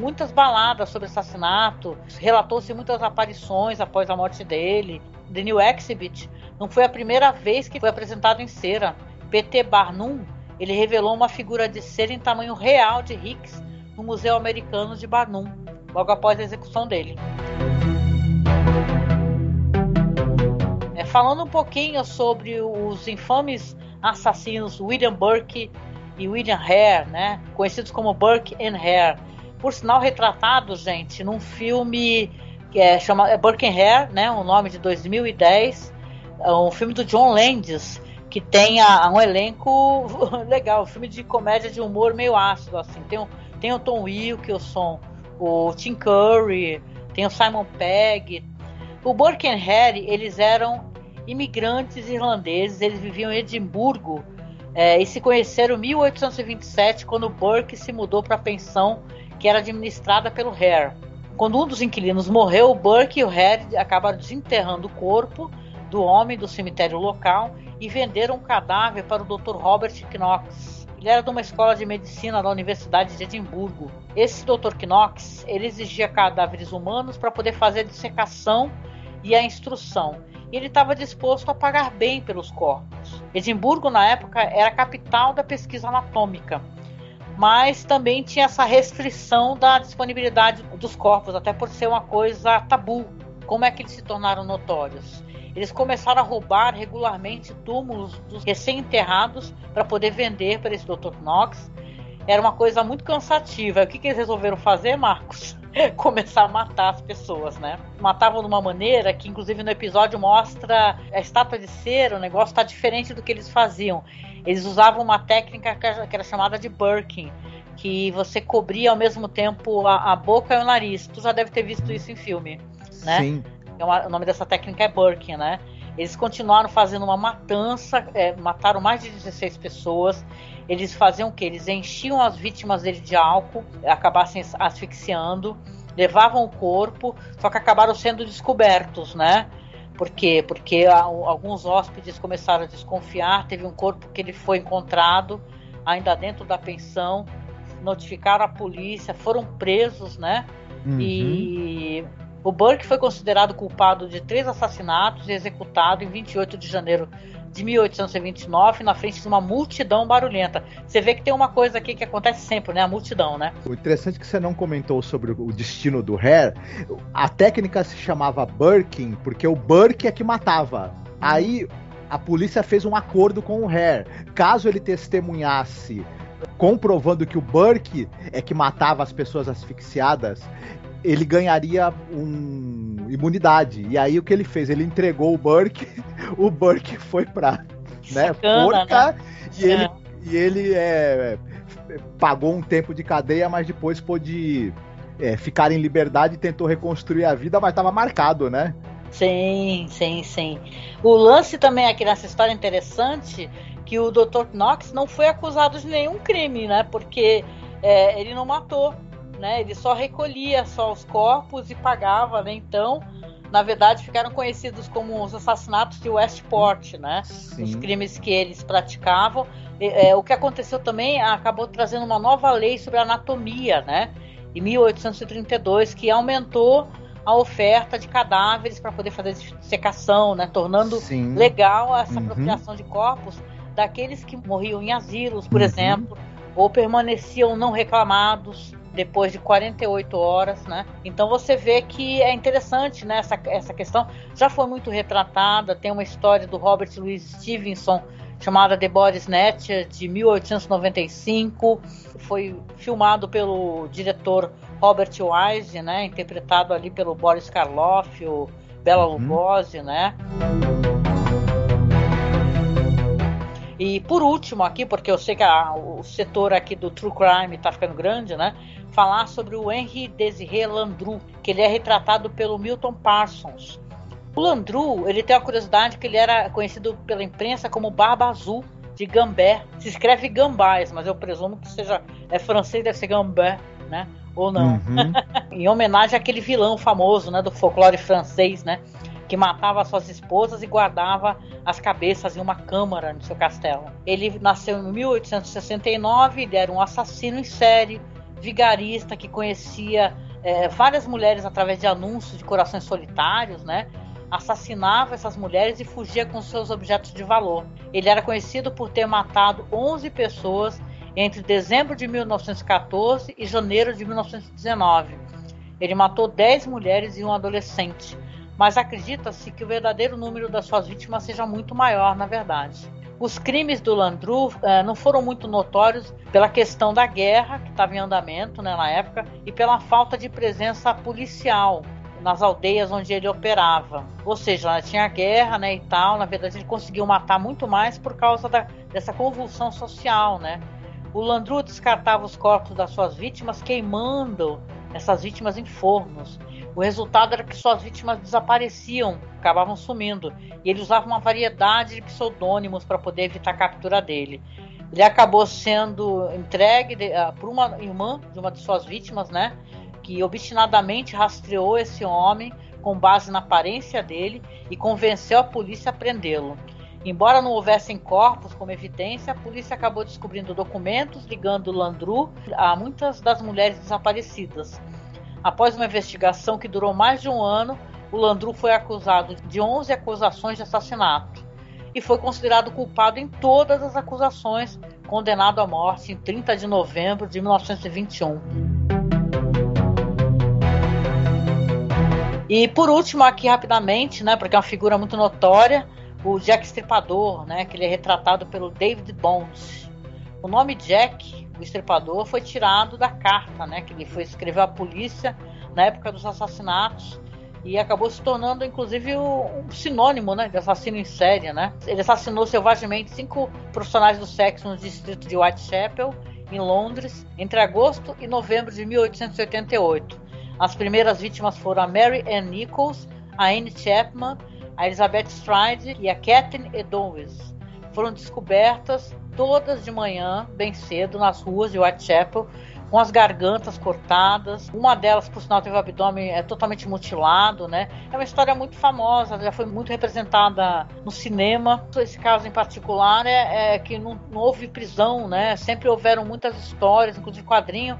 muitas baladas sobre assassinato, relatou-se muitas aparições após a morte dele. The New Exhibit não foi a primeira vez que foi apresentado em cera. P.T. Barnum ele revelou uma figura de cera em tamanho real de Hicks no Museu Americano de Barnum, logo após a execução dele. Falando um pouquinho sobre os infames assassinos William Burke e William Hare, né, conhecidos como Burke and Hare. Por sinal retratado, gente, num filme que é chamado é Burke Hare, né, um nome de 2010, é um filme do John Landis, que tem a, um elenco legal, um filme de comédia de humor meio ácido, assim. Tem o, tem o Tom Wilkinson, o Tim Curry, tem o Simon Pegg. O Burke and Harry, eles eram imigrantes irlandeses, eles viviam em Edimburgo é, e se conheceram em 1827, quando Burke se mudou para a pensão que era administrada pelo Hare. Quando um dos inquilinos morreu, Burke e o Hare acabaram desenterrando o corpo do homem do cemitério local e venderam o cadáver para o Dr. Robert Knox. Ele era de uma escola de medicina da Universidade de Edimburgo. Esse Dr. Knox, ele exigia cadáveres humanos para poder fazer a dissecação e a instrução. E ele estava disposto a pagar bem pelos corpos. Edimburgo, na época, era a capital da pesquisa anatômica, mas também tinha essa restrição da disponibilidade dos corpos, até por ser uma coisa tabu. Como é que eles se tornaram notórios? Eles começaram a roubar regularmente túmulos dos recém-enterrados para poder vender para esse Dr. Knox. Era uma coisa muito cansativa. O que, que eles resolveram fazer, Marcos? Começar a matar as pessoas, né? Matavam de uma maneira que, inclusive, no episódio mostra a estátua de cera, o negócio está diferente do que eles faziam. Eles usavam uma técnica que era chamada de Birkin, que você cobria ao mesmo tempo a, a boca e o nariz. Tu já deve ter visto isso em filme, né? Sim. É uma, o nome dessa técnica é Birkin, né? Eles continuaram fazendo uma matança, é, mataram mais de 16 pessoas. Eles faziam o que? Eles enchiam as vítimas dele de álcool, acabassem asfixiando, levavam o corpo, só que acabaram sendo descobertos, né? Por quê? Porque alguns hóspedes começaram a desconfiar. Teve um corpo que ele foi encontrado ainda dentro da pensão, notificaram a polícia, foram presos, né? Uhum. E o Burke foi considerado culpado de três assassinatos e executado em 28 de janeiro de 1829 na frente de uma multidão barulhenta. Você vê que tem uma coisa aqui que acontece sempre, né? A multidão, né? O interessante é que você não comentou sobre o destino do Hare. A técnica se chamava Burking porque o Burke é que matava. Aí a polícia fez um acordo com o Hare. Caso ele testemunhasse comprovando que o Burke é que matava as pessoas asfixiadas, ele ganharia um imunidade. E aí o que ele fez? Ele entregou o Burke, o Burke foi pra né, forca né? e, é. ele, e ele é, pagou um tempo de cadeia, mas depois pôde é, ficar em liberdade e tentou reconstruir a vida, mas estava marcado, né? Sim, sim, sim. O lance também aqui nessa história interessante que o Dr. Knox não foi acusado de nenhum crime, né? Porque é, ele não matou né? Ele só recolhia só os corpos e pagava, né? Então, na verdade, ficaram conhecidos como os assassinatos de Westport, né? Sim. Os crimes que eles praticavam. É, o que aconteceu também acabou trazendo uma nova lei sobre anatomia, né? Em 1832, que aumentou a oferta de cadáveres para poder fazer secação, né? Tornando Sim. legal essa uhum. apropriação de corpos daqueles que morriam em asilos, por uhum. exemplo, ou permaneciam não reclamados depois de 48 horas, né? Então você vê que é interessante, né? Essa, essa questão já foi muito retratada. Tem uma história do Robert Louis Stevenson chamada The Body Snatcher de 1895. Foi filmado pelo diretor Robert Wise, né? Interpretado ali pelo Boris Karloff, o Bela uhum. Lugosi, né? E por último aqui, porque eu sei que a, o setor aqui do True Crime está ficando grande, né? Falar sobre o Henry Desiré Landru, que ele é retratado pelo Milton Parsons. O Landru, ele tem a curiosidade que ele era conhecido pela imprensa como Barba Azul de Gambé. Se escreve Gambás, mas eu presumo que seja é francês, deve ser Gambé, né? Ou não? Uhum. em homenagem àquele vilão famoso, né, do folclore francês, né? Que matava suas esposas e guardava as cabeças em uma câmara no seu castelo. Ele nasceu em 1869, ele era um assassino em série, vigarista que conhecia é, várias mulheres através de anúncios de corações solitários, né? Assassinava essas mulheres e fugia com seus objetos de valor. Ele era conhecido por ter matado 11 pessoas entre dezembro de 1914 e janeiro de 1919. Ele matou 10 mulheres e um adolescente mas acredita-se que o verdadeiro número das suas vítimas seja muito maior, na verdade. Os crimes do Landru eh, não foram muito notórios pela questão da guerra que estava em andamento né, na época e pela falta de presença policial nas aldeias onde ele operava. Ou seja, tinha guerra né, e tal. Na verdade, ele conseguiu matar muito mais por causa da, dessa convulsão social. Né? O Landru descartava os corpos das suas vítimas queimando essas vítimas em fornos. O resultado era que suas vítimas desapareciam, acabavam sumindo, e ele usava uma variedade de pseudônimos para poder evitar a captura dele. Ele acabou sendo entregue uh, por uma irmã de uma de suas vítimas, né? Que obstinadamente rastreou esse homem com base na aparência dele e convenceu a polícia a prendê-lo. Embora não houvessem corpos como evidência, a polícia acabou descobrindo documentos ligando Landru a muitas das mulheres desaparecidas. Após uma investigação que durou mais de um ano, o Landru foi acusado de 11 acusações de assassinato e foi considerado culpado em todas as acusações, condenado à morte em 30 de novembro de 1921. E por último, aqui rapidamente, né, porque é uma figura muito notória, o Jack Stripador, né, que ele é retratado pelo David Bones. O nome Jack, o Estripador, foi tirado da carta, né, que ele foi escrever à polícia na época dos assassinatos e acabou se tornando, inclusive, um sinônimo, né, de assassino em série, né. Ele assassinou selvagemente cinco profissionais do sexo no distrito de Whitechapel, em Londres, entre agosto e novembro de 1888. As primeiras vítimas foram a Mary Ann Nichols, a Anne Chapman a Elizabeth Stride e a Catherine Eddowes foram descobertas todas de manhã, bem cedo, nas ruas de Whitechapel, com as gargantas cortadas. Uma delas, por sinal, teve o abdômen é, totalmente mutilado, né? É uma história muito famosa, já foi muito representada no cinema. Esse caso em particular é, é que não, não, houve prisão, né? Sempre houveram muitas histórias, inclusive quadrinho,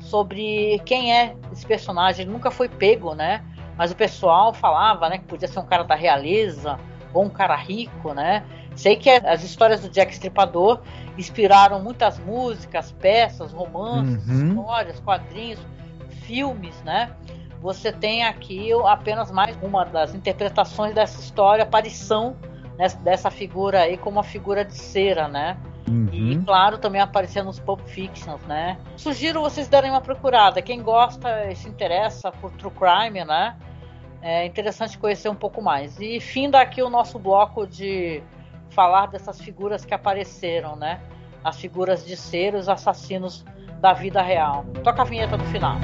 sobre quem é esse personagem. Ele nunca foi pego, né? Mas o pessoal falava, né, que podia ser um cara da realeza ou um cara rico, né? Sei que as histórias do Jack Stripador inspiraram muitas músicas, peças, romances, uhum. histórias, quadrinhos, filmes, né? Você tem aqui apenas mais uma das interpretações dessa história, aparição dessa figura aí como uma figura de cera, né? Uhum. E, claro, também aparecendo nos Pulp Fictions, né? Sugiro vocês darem uma procurada. Quem gosta e se interessa por True Crime, né? É interessante conhecer um pouco mais. E fim daqui o nosso bloco de falar dessas figuras que apareceram, né? As figuras de ser os assassinos da vida real. Toca a vinheta do final.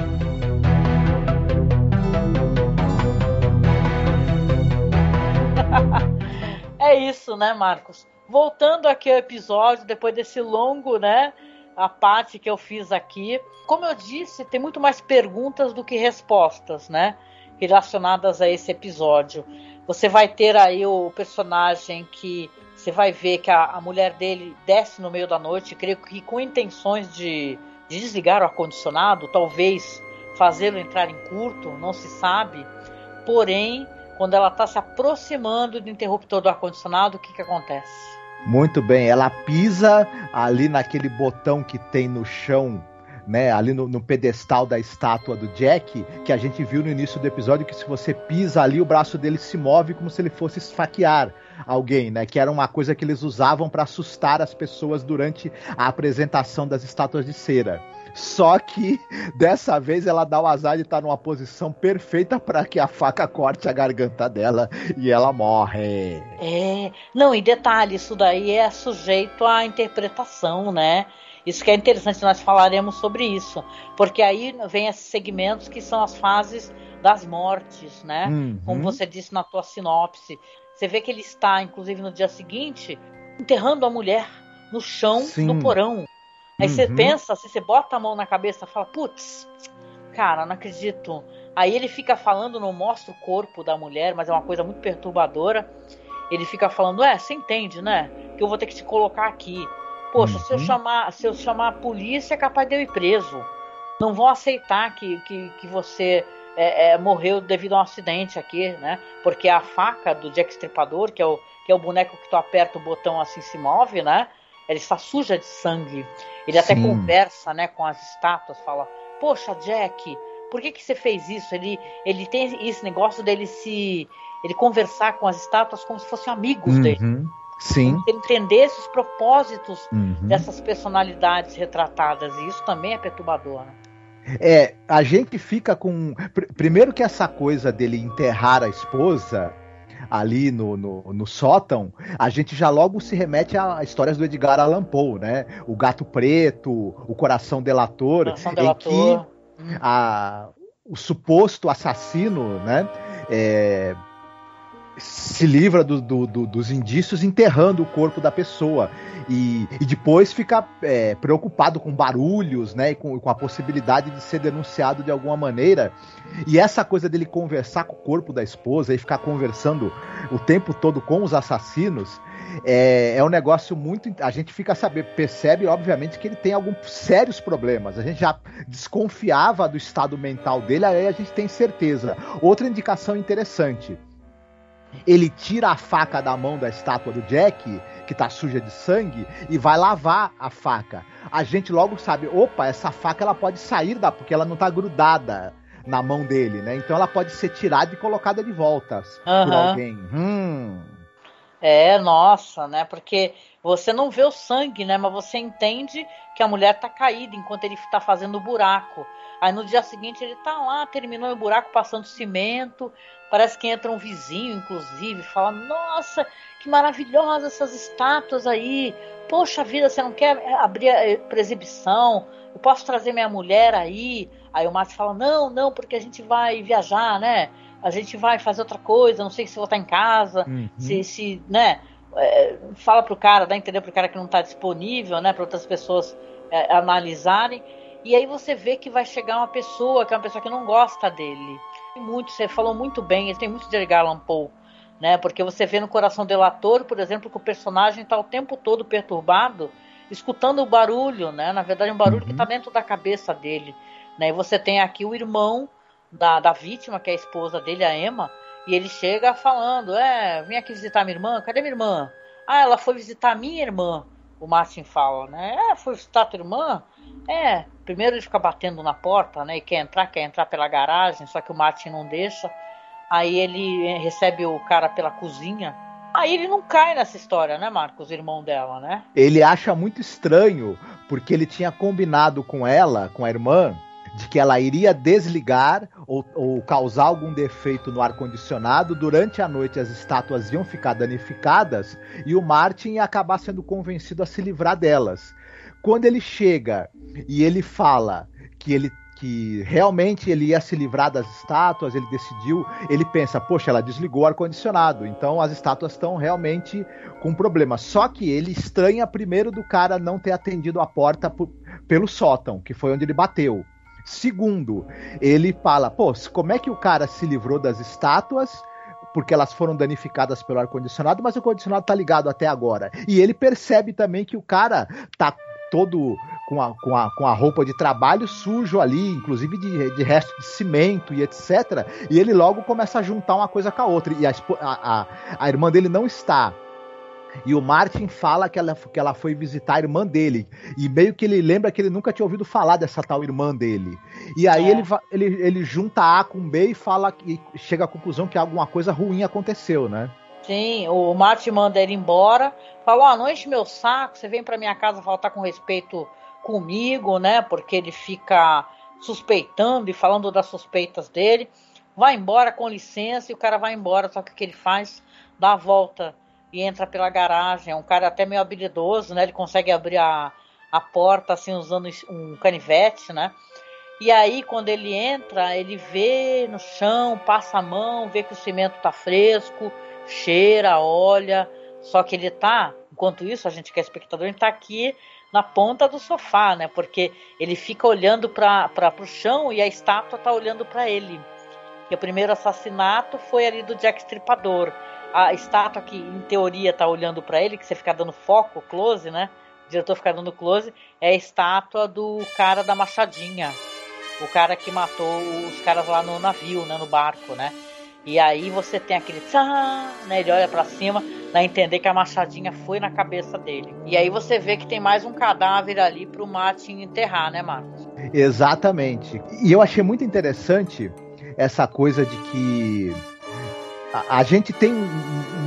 é isso, né, Marcos? voltando aqui ao episódio, depois desse longo, né? A parte que eu fiz aqui. Como eu disse, tem muito mais perguntas do que respostas, né? Relacionadas a esse episódio. Você vai ter aí o personagem que você vai ver que a, a mulher dele desce no meio da noite, creio que com intenções de, de desligar o ar-condicionado, talvez fazê-lo entrar em curto, não se sabe. Porém, quando ela está se aproximando do interruptor do ar-condicionado, o que, que acontece? Muito bem, ela pisa ali naquele botão que tem no chão, né, ali no, no, pedestal da estátua do Jack, que a gente viu no início do episódio que se você pisa ali, o braço dele se move como se ele fosse esfaquear alguém, né? Que era uma coisa que eles usavam para assustar as pessoas durante a apresentação das estátuas de cera. Só que dessa vez ela dá o azar de estar numa posição perfeita para que a faca corte a garganta dela e ela morre. É, não, e detalhe, isso daí é sujeito à interpretação, né? Isso que é interessante, nós falaremos sobre isso, porque aí vem esses segmentos que são as fases das mortes, né? Uhum. Como você disse na tua sinopse, você vê que ele está, inclusive no dia seguinte, enterrando a mulher no chão Sim. do porão. Aí uhum. você pensa, assim, você bota a mão na cabeça e fala, putz, cara, não acredito. Aí ele fica falando, não mostra o corpo da mulher, mas é uma coisa muito perturbadora. Ele fica falando, é, você entende, né? Que eu vou ter que te colocar aqui. Poxa, uhum. se eu uhum. chamar, se eu chamar a polícia, é capaz de eu ir preso. Não vão aceitar que, que, que você é, é, morreu devido a um acidente aqui, né? Porque a faca do Jack Stripador, que é o, que é o boneco que tu aperta o botão assim se move, né? Ela está suja de sangue. Ele até Sim. conversa, né, com as estátuas, fala: "Poxa, Jack, por que que você fez isso?" Ele ele tem esse negócio dele se ele conversar com as estátuas como se fossem amigos uhum. dele. Sim. Ele entendesse os propósitos uhum. dessas personalidades retratadas. E isso também é perturbador. Né? É, a gente fica com. Primeiro que essa coisa dele enterrar a esposa ali no, no, no, sótão, a gente já logo se remete a histórias do Edgar Allan Poe, né? O Gato Preto, o Coração Delator, Coração Delator. em que a, o suposto assassino, né? É, se livra do, do, do, dos indícios enterrando o corpo da pessoa. E, e depois fica é, preocupado com barulhos, né? E com, com, a possibilidade de ser denunciado de alguma maneira. E essa coisa dele conversar com o corpo da esposa e ficar conversando o tempo todo com os assassinos. É, é um negócio muito. A gente fica saber, percebe, obviamente, que ele tem alguns sérios problemas. A gente já desconfiava do estado mental dele, aí a gente tem certeza. Outra indicação interessante ele tira a faca da mão da estátua do Jack, que tá suja de sangue, e vai lavar a faca. A gente logo sabe, opa, essa faca ela pode sair da, porque ela não tá grudada na mão dele, né? Então ela pode ser tirada e colocada de volta uhum. por alguém. Hum. É, nossa, né? Porque você não vê o sangue, né? Mas você entende que a mulher tá caída enquanto ele tá fazendo o buraco. Aí no dia seguinte ele tá lá, terminou o buraco, passando cimento. Parece que entra um vizinho, inclusive, fala: Nossa, que maravilhosas essas estátuas aí. Poxa vida, você não quer abrir eh, para exibição? Eu posso trazer minha mulher aí? Aí o Márcio fala: Não, não, porque a gente vai viajar, né? A gente vai fazer outra coisa. Não sei se vou estar em casa, uhum. se, se, né? É, fala pro cara, dá a entender pro cara que não está disponível, né? Para outras pessoas é, analisarem. E aí você vê que vai chegar uma pessoa, que é uma pessoa que não gosta dele. Muito, você falou muito bem, ele tem muito de Edgar Allan Poe, né? Porque você vê no Coração Delator, por exemplo, que o personagem está o tempo todo perturbado, escutando o barulho, né? Na verdade, um barulho uhum. que está dentro da cabeça dele, né? E você tem aqui o irmão da, da vítima, que é a esposa dele, a Emma, e ele chega falando: É, vim aqui visitar minha irmã, cadê minha irmã? Ah, ela foi visitar minha irmã. O Martin fala, né? É, foi visitar tua irmã? É, primeiro ele fica batendo na porta, né? E quer entrar, quer entrar pela garagem, só que o Martin não deixa. Aí ele recebe o cara pela cozinha. Aí ele não cai nessa história, né, Marcos, irmão dela, né? Ele acha muito estranho, porque ele tinha combinado com ela, com a irmã, de que ela iria desligar ou, ou causar algum defeito no ar-condicionado. Durante a noite as estátuas iam ficar danificadas e o Martin ia acabar sendo convencido a se livrar delas. Quando ele chega e ele fala que ele que realmente ele ia se livrar das estátuas, ele decidiu, ele pensa, poxa, ela desligou o ar-condicionado, então as estátuas estão realmente com problema. Só que ele estranha primeiro do cara não ter atendido a porta por, pelo sótão, que foi onde ele bateu. Segundo, ele fala, pô, como é que o cara se livrou das estátuas porque elas foram danificadas pelo ar-condicionado, mas o condicionado tá ligado até agora. E ele percebe também que o cara tá todo com a, com a, com a roupa de trabalho sujo ali, inclusive de, de resto de cimento e etc. E ele logo começa a juntar uma coisa com a outra. E a, a, a irmã dele não está. E o Martin fala que ela, que ela foi visitar a irmã dele. E meio que ele lembra que ele nunca tinha ouvido falar dessa tal irmã dele. E aí é. ele, ele, ele junta A com B e fala e chega à conclusão que alguma coisa ruim aconteceu, né? Sim, o Martin manda ele embora. Falou: ah, não enche meu saco, você vem para minha casa faltar com respeito comigo, né? Porque ele fica suspeitando e falando das suspeitas dele. Vai embora com licença e o cara vai embora, só que o que ele faz? Dá a volta e entra pela garagem. É um cara até meio habilidoso, né? Ele consegue abrir a, a porta assim usando um canivete, né? E aí, quando ele entra, ele vê no chão, passa a mão, vê que o cimento tá fresco, cheira, olha. Só que ele tá, enquanto isso, a gente que é espectador, ele tá aqui na ponta do sofá, né? Porque ele fica olhando para o chão e a estátua tá olhando para ele. E o primeiro assassinato foi ali do Jack Stripador. A estátua que, em teoria, tá olhando para ele, que você fica dando foco, close, né? O diretor fica dando close, é a estátua do cara da machadinha. O cara que matou os caras lá no navio, né? No barco, né? E aí você tem aquele tchá, né? Ele olha para cima, dá entender que a machadinha foi na cabeça dele. E aí você vê que tem mais um cadáver ali pro Martin enterrar, né, Marcos? Exatamente. E eu achei muito interessante essa coisa de que a, a, gente tem,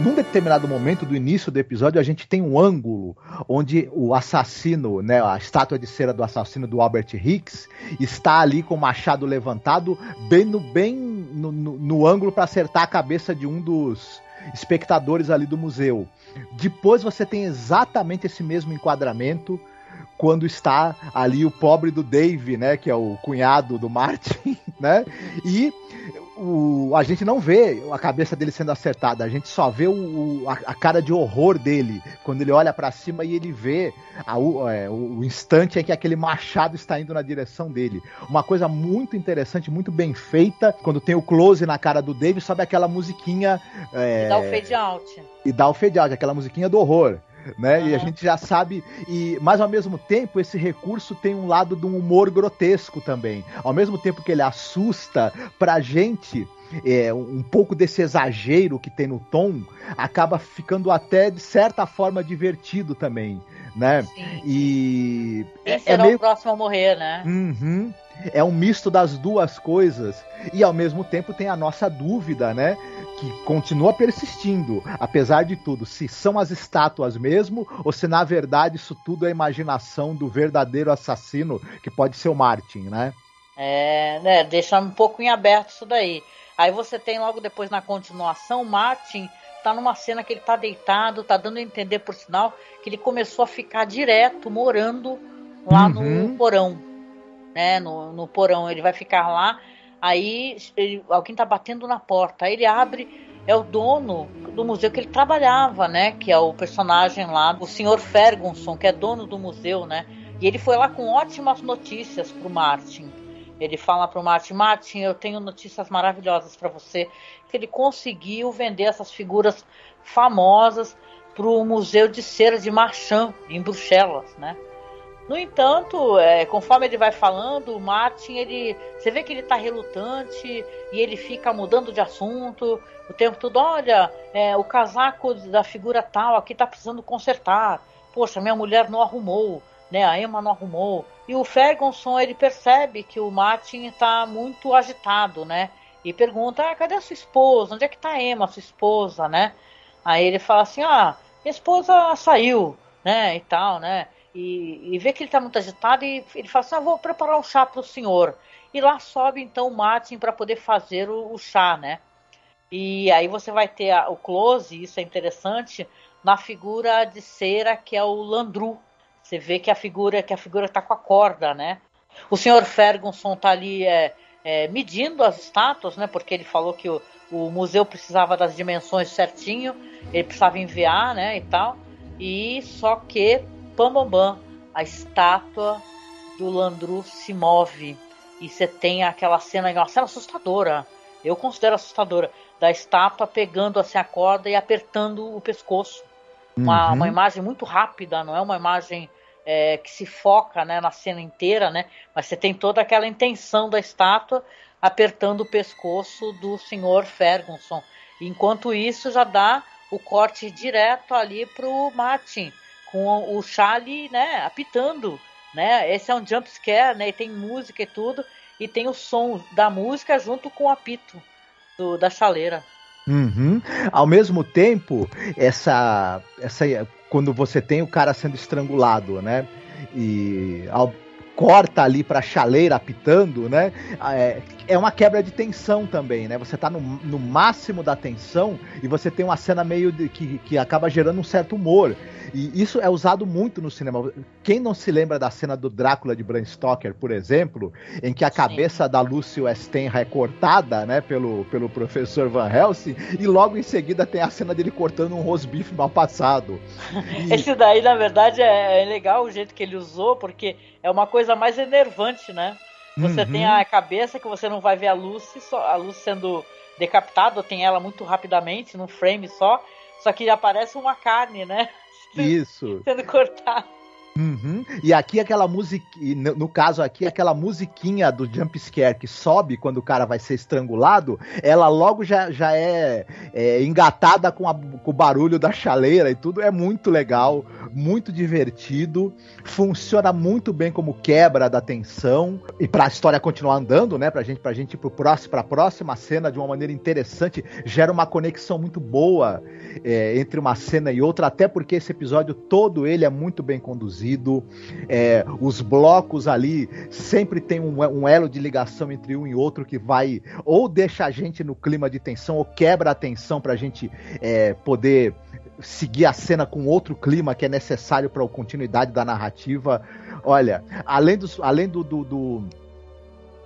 num determinado momento do início do episódio, a gente tem um ângulo onde o assassino, né, a estátua de cera do assassino do Albert Hicks, está ali com o machado levantado, bem no, bem no, no, no ângulo para acertar a cabeça de um dos espectadores ali do museu. Depois você tem exatamente esse mesmo enquadramento quando está ali o pobre do Dave, né, que é o cunhado do Martin, né? E o, a gente não vê a cabeça dele sendo acertada, a gente só vê o, a, a cara de horror dele quando ele olha para cima e ele vê a, o, é, o, instante em que aquele machado está indo na direção dele. Uma coisa muito interessante, muito bem feita, quando tem o close na cara do Dave, sobe aquela musiquinha. É, e dá o fade out. E dá o fade out, aquela musiquinha do horror né? Uhum. E a gente já sabe e mas ao mesmo tempo esse recurso tem um lado de um humor grotesco também. Ao mesmo tempo que ele assusta pra gente é, um pouco desse exagero que tem no tom acaba ficando até de certa forma divertido também, né? Sim. E Quem é, é meio... o próximo a morrer, né? Uhum. É um misto das duas coisas e ao mesmo tempo tem a nossa dúvida, né? Que continua persistindo, apesar de tudo, se são as estátuas mesmo ou se na verdade isso tudo é imaginação do verdadeiro assassino que pode ser o Martin, né? É, né? Deixa um pouco em aberto isso daí. Aí você tem logo depois na continuação o Martin tá numa cena que ele tá deitado, tá dando a entender por sinal que ele começou a ficar direto morando lá uhum. no porão né, no, no porão. Ele vai ficar lá, aí ele, alguém tá batendo na porta. Aí ele abre, é o dono do museu que ele trabalhava, né? Que é o personagem lá, o senhor Ferguson, que é dono do museu, né? E ele foi lá com ótimas notícias pro Martin. Ele fala pro Martin, Martin, eu tenho notícias maravilhosas para você, que ele conseguiu vender essas figuras famosas pro Museu de Cera de Marchand, em Bruxelas, né? No entanto, é, conforme ele vai falando, o Martin, ele, você vê que ele está relutante e ele fica mudando de assunto o tempo todo. Olha, é, o casaco da figura tal aqui está precisando consertar. Poxa, minha mulher não arrumou, né? A Emma não arrumou. E o Ferguson, ele percebe que o Martin está muito agitado, né? E pergunta, ah, cadê a sua esposa? Onde é que está a Emma, sua esposa, né? Aí ele fala assim, ah, minha esposa saiu, né? E tal, né? e, e vê que ele está muito agitado e ele fala assim: ah, vou preparar um chá para o senhor. E lá sobe então o Martin para poder fazer o, o, chá, né? E aí você vai ter a, o close, isso é interessante, na figura de cera que é o Landru. Você vê que a figura que a figura está com a corda, né? O senhor Ferguson está ali é, é, medindo as estátuas, né? Porque ele falou que o, o museu precisava das dimensões certinho, ele precisava enviar, né? E tal. E só que Pam Bam Bam, a estátua do Landru se move e você tem aquela cena, uma cena assustadora. Eu considero assustadora da estátua pegando assim a corda e apertando o pescoço. Uma, uhum. uma imagem muito rápida, não é uma imagem é, que se foca né, na cena inteira, né? Mas você tem toda aquela intenção da estátua apertando o pescoço do senhor Ferguson. Enquanto isso, já dá o corte direto ali pro Martin, com o Charlie, né, apitando, né? Esse é um jump scare, né? E tem música e tudo, e tem o som da música junto com o apito do, da chaleira. Uhum. Ao mesmo tempo, essa, essa, quando você tem o cara sendo estrangulado, né? E ao, corta ali para chaleira apitando, né? É, é, uma quebra de tensão também, né? Você tá no, no máximo da tensão e você tem uma cena meio de, que, que acaba gerando um certo humor. E isso é usado muito no cinema. Quem não se lembra da cena do Drácula de Bram Stoker, por exemplo, em que a Sim. cabeça da Lucy Westenra é cortada, né, pelo, pelo professor Van Helsing, e logo em seguida tem a cena dele cortando um rosbife mal passado. E... Esse daí, na verdade, é, é legal o jeito que ele usou, porque é uma coisa mais enervante, né? Você uhum. tem a cabeça que você não vai ver a Lucy, só, a Lucy sendo decapitada, tem ela muito rapidamente, num frame só, só que aparece uma carne, né? Isso. Sendo cortado. Uhum. E aqui aquela música, no caso aqui, aquela musiquinha do jump scare que sobe quando o cara vai ser estrangulado, ela logo já, já é, é engatada com, a, com, o barulho da chaleira e tudo. É muito legal, muito divertido, funciona muito bem como quebra da tensão e para a história continuar andando, né? Pra gente, pra gente ir pro próximo, pra próxima cena de uma maneira interessante, gera uma conexão muito boa é, entre uma cena e outra, até porque esse episódio todo ele é muito bem conduzido é, os blocos ali sempre tem um, um, elo de ligação entre um e outro que vai ou deixa a gente no clima de tensão ou quebra a tensão para a gente é, poder seguir a cena com outro clima que é necessário para a continuidade da narrativa. Olha, além, dos, além do, do, do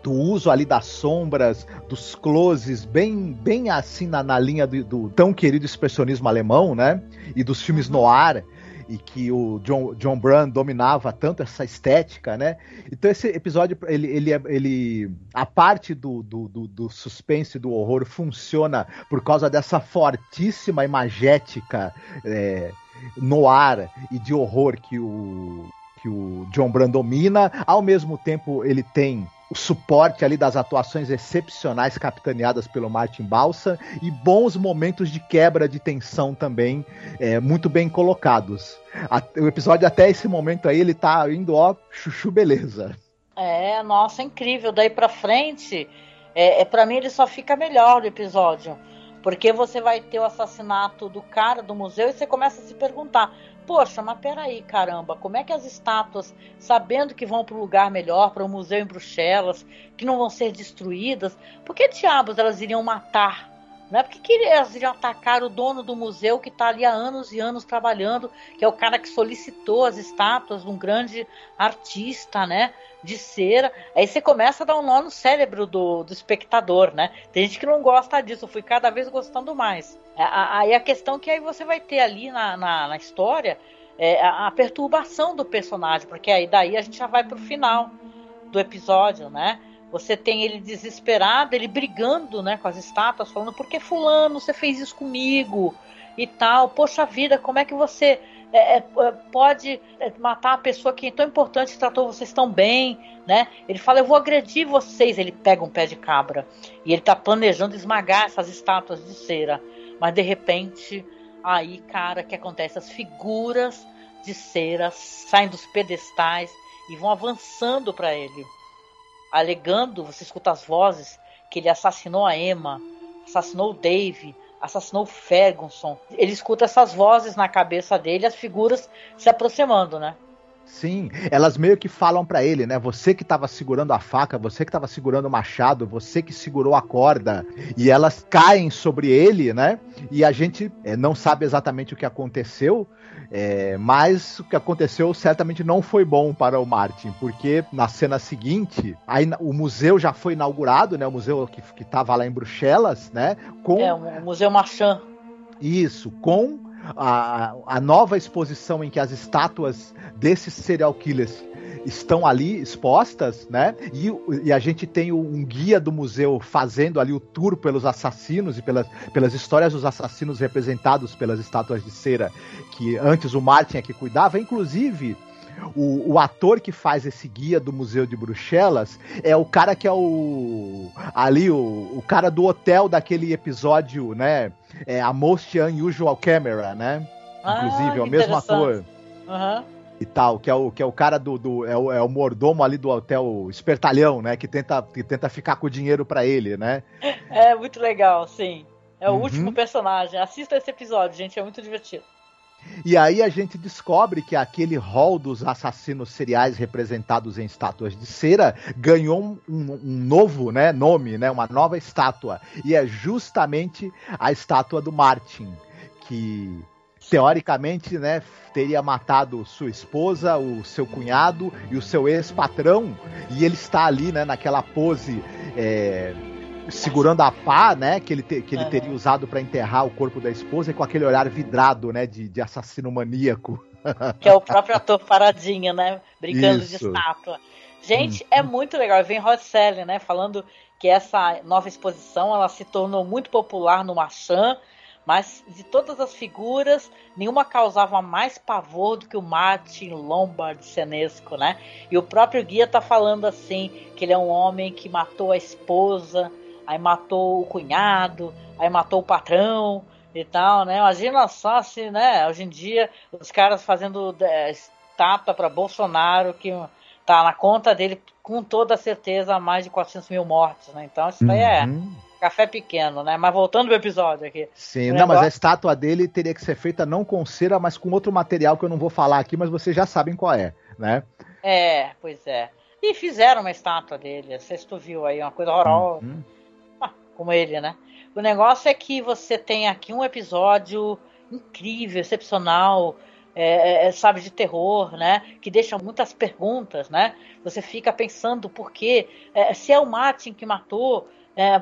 do uso ali das sombras, dos closes, bem, bem assim na, na linha do, do, tão querido expressionismo alemão, né? E dos filmes noir, e que o John, John Brown dominava tanto essa estética, né? Então esse episódio, ele, ele, ele a parte do, do, do, do suspense, do horror, funciona por causa dessa fortíssima imagética é, noir e de horror que o, que o John Brown domina. Ao mesmo tempo, ele tem o suporte ali das atuações excepcionais capitaneadas pelo Martin Balsa e bons momentos de quebra de tensão também, é, muito bem colocados. A, o episódio até esse momento aí ele tá indo ó chuchu beleza. É, nossa, incrível. Daí para frente, é, é para mim ele só fica melhor o episódio. Porque você vai ter o assassinato do cara do museu e você começa a se perguntar: poxa, mas peraí, caramba, como é que as estátuas, sabendo que vão para um lugar melhor, para um museu em Bruxelas, que não vão ser destruídas, por que diabos elas iriam matar? Né? Por que, que iriam atacar o dono do museu que está ali há anos e anos trabalhando, que é o cara que solicitou as estátuas de um grande artista, né? De cera. Aí você começa a dar um nó no cérebro do, do espectador, né? Tem gente que não gosta disso, eu fui cada vez gostando mais. É, aí a questão que aí você vai ter ali na, na, na história é a, a, perturbação do personagem, porque aí daí a gente já vai pro final do episódio, né? Você tem ele desesperado, ele brigando, né, com as estátuas, falando: "Por que fulano, você fez isso comigo?" e tal. Poxa vida, como é que você é, é, pode é, matar a pessoa que é tão importante que tratou vocês tão bem, né? Ele fala, eu vou agredir vocês. Ele pega um pé de cabra e ele tá planejando esmagar essas estátuas de cera. Mas de repente, aí, cara, que acontece? As figuras de cera saem dos pedestais e vão avançando para ele, alegando, você escuta as vozes, que ele assassinou a Emma, assassinou o Dave, assassinou o Ferguson. Ele escuta essas vozes na cabeça dele, as figuras se aproximando, né? Sim, elas meio que falam para ele, né? Você que tava segurando a faca, você que tava segurando o machado, você que segurou a corda, e elas caem sobre ele, né? E a gente é, não sabe exatamente o que aconteceu, é, mas o que aconteceu certamente não foi bom para o Martin, porque na cena seguinte, aí, o museu já foi inaugurado, né? O museu que, que tava lá em Bruxelas, né? Com... É, o Museu Marchand. Isso, com a, a nova exposição em que as estátuas desses serial killers estão ali expostas, né? E, e, a gente tem um guia do museu fazendo ali o tour pelos assassinos e pelas, pelas histórias dos assassinos representados pelas estátuas de cera que antes o Martin é que cuidava, inclusive. O, o, ator que faz esse guia do Museu de Bruxelas é o cara que é o. Ali, o, o cara do hotel daquele episódio, né? É, a Most Unusual Camera, né? Ah, Inclusive, é o mesmo ator. Uhum. E tal, que é o, que é o cara do. do é, o, é o mordomo ali do hotel Espertalhão, né? Que tenta, que tenta ficar com o dinheiro para ele, né? É muito legal, sim. É o uhum. último personagem. Assista esse episódio, gente, é muito divertido. E aí a gente descobre que aquele rol dos assassinos seriais representados em estátuas de cera ganhou um, um, novo né, nome, né, uma nova estátua. E é justamente a estátua do Martin, que teoricamente né, teria matado sua esposa, o seu cunhado e o seu ex-patrão. E ele está ali né, naquela pose. É, segurando a pá, né, que ele, te, que ele uhum. teria usado para enterrar o corpo da esposa, e com aquele olhar vidrado, né, de, de assassino maníaco. Que é o próprio ator paradinho, né, brincando Isso. de estátua. Gente, hum. é muito legal. Vem Rod Selling, né, falando que essa nova exposição, ela se tornou muito popular no Marchand, mas de todas as figuras, nenhuma causava mais pavor do que o Martin Lombard Senesco, né? E o próprio guia tá falando assim, que ele é um homem que matou a esposa, aí matou o cunhado, aí matou o patrão e tal, né? Imagina só se, né, hoje em dia, os caras fazendo é, estátua para Bolsonaro, que tá na conta dele com toda certeza mais de 400 mil mortes, né? Então isso aí é uhum. café pequeno, né? Mas voltando pro episódio aqui. Sim, não, negócio... mas a estátua dele teria que ser feita não com cera, mas com outro material que eu não vou falar aqui, mas vocês já sabem qual é, né? É, pois é. E fizeram uma estátua dele, não sei se tu viu aí, uma coisa horrorosa. Uhum como ele, né? O negócio é que você tem aqui um episódio incrível, excepcional, é, é, sabe, de terror, né? Que deixa muitas perguntas, né? Você fica pensando por quê? É, se é o Martin que matou, é,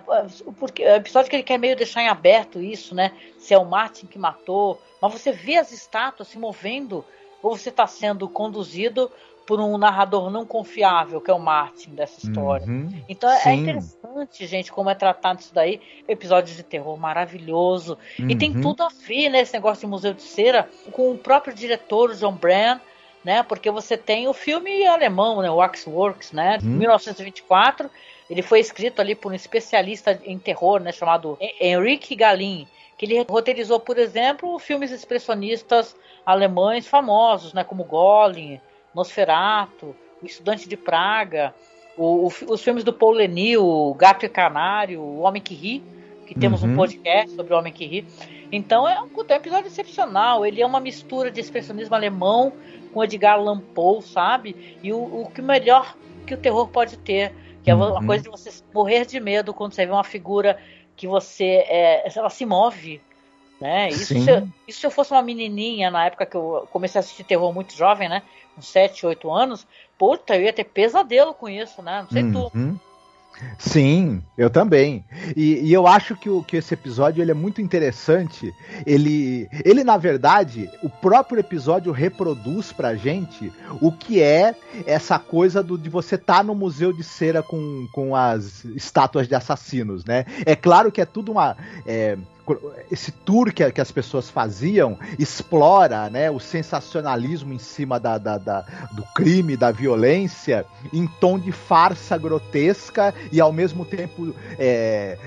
porque, é episódio que ele quer meio deixar em aberto isso, né? Se é o Martin que matou, mas você vê as estátuas se movendo ou você está sendo conduzido por um narrador não confiável, que é o Martin dessa história. Uhum, então é sim. é interessante, gente, como é tratado isso daí. Episódio de terror maravilhoso. Uhum. E tem uhum. tudo a ver, né, esse negócio de Museu de Cera, com o próprio diretor, John Brand, né? Porque você tem o filme alemão, né, Waxworks, né, de 1924. Uhum. Ele foi escrito ali por um especialista em terror, né, chamado Henrique Galin, que ele roteirizou, por exemplo, filmes expressionistas alemães famosos, né, como Golem, Nosferato, O Estudante de Praga, o, o, os filmes do Paul Lenil, O Gato e Canário, O Homem que Ri, que temos uhum. um podcast sobre O Homem que Ri. Então é um, é um episódio excepcional. Ele é uma mistura de expressionismo alemão com Edgar Allan Poe, sabe? E o, o que melhor que o terror pode ter, que é uma uhum. coisa de você morrer de medo quando você vê uma figura que você é, ela se move, né? Isso se, isso se eu fosse uma menininha na época que eu comecei a assistir terror muito jovem, né? Com 7, 8 anos, puta, eu ia ter pesadelo com isso, né? Não sei uhum. tu. Sim, eu também. E, e, eu acho que, o, que esse episódio ele é muito interessante. Ele, ele, na verdade, o próprio episódio reproduz pra gente o que é essa coisa do, de você estar tá no museu de cera com, com as estátuas de assassinos, né? É claro que é tudo uma. É, esse tour que, que, as pessoas faziam explora né, o sensacionalismo em cima da, da, da, do crime, da violência, em tom de farsa grotesca e ao mesmo tempo é,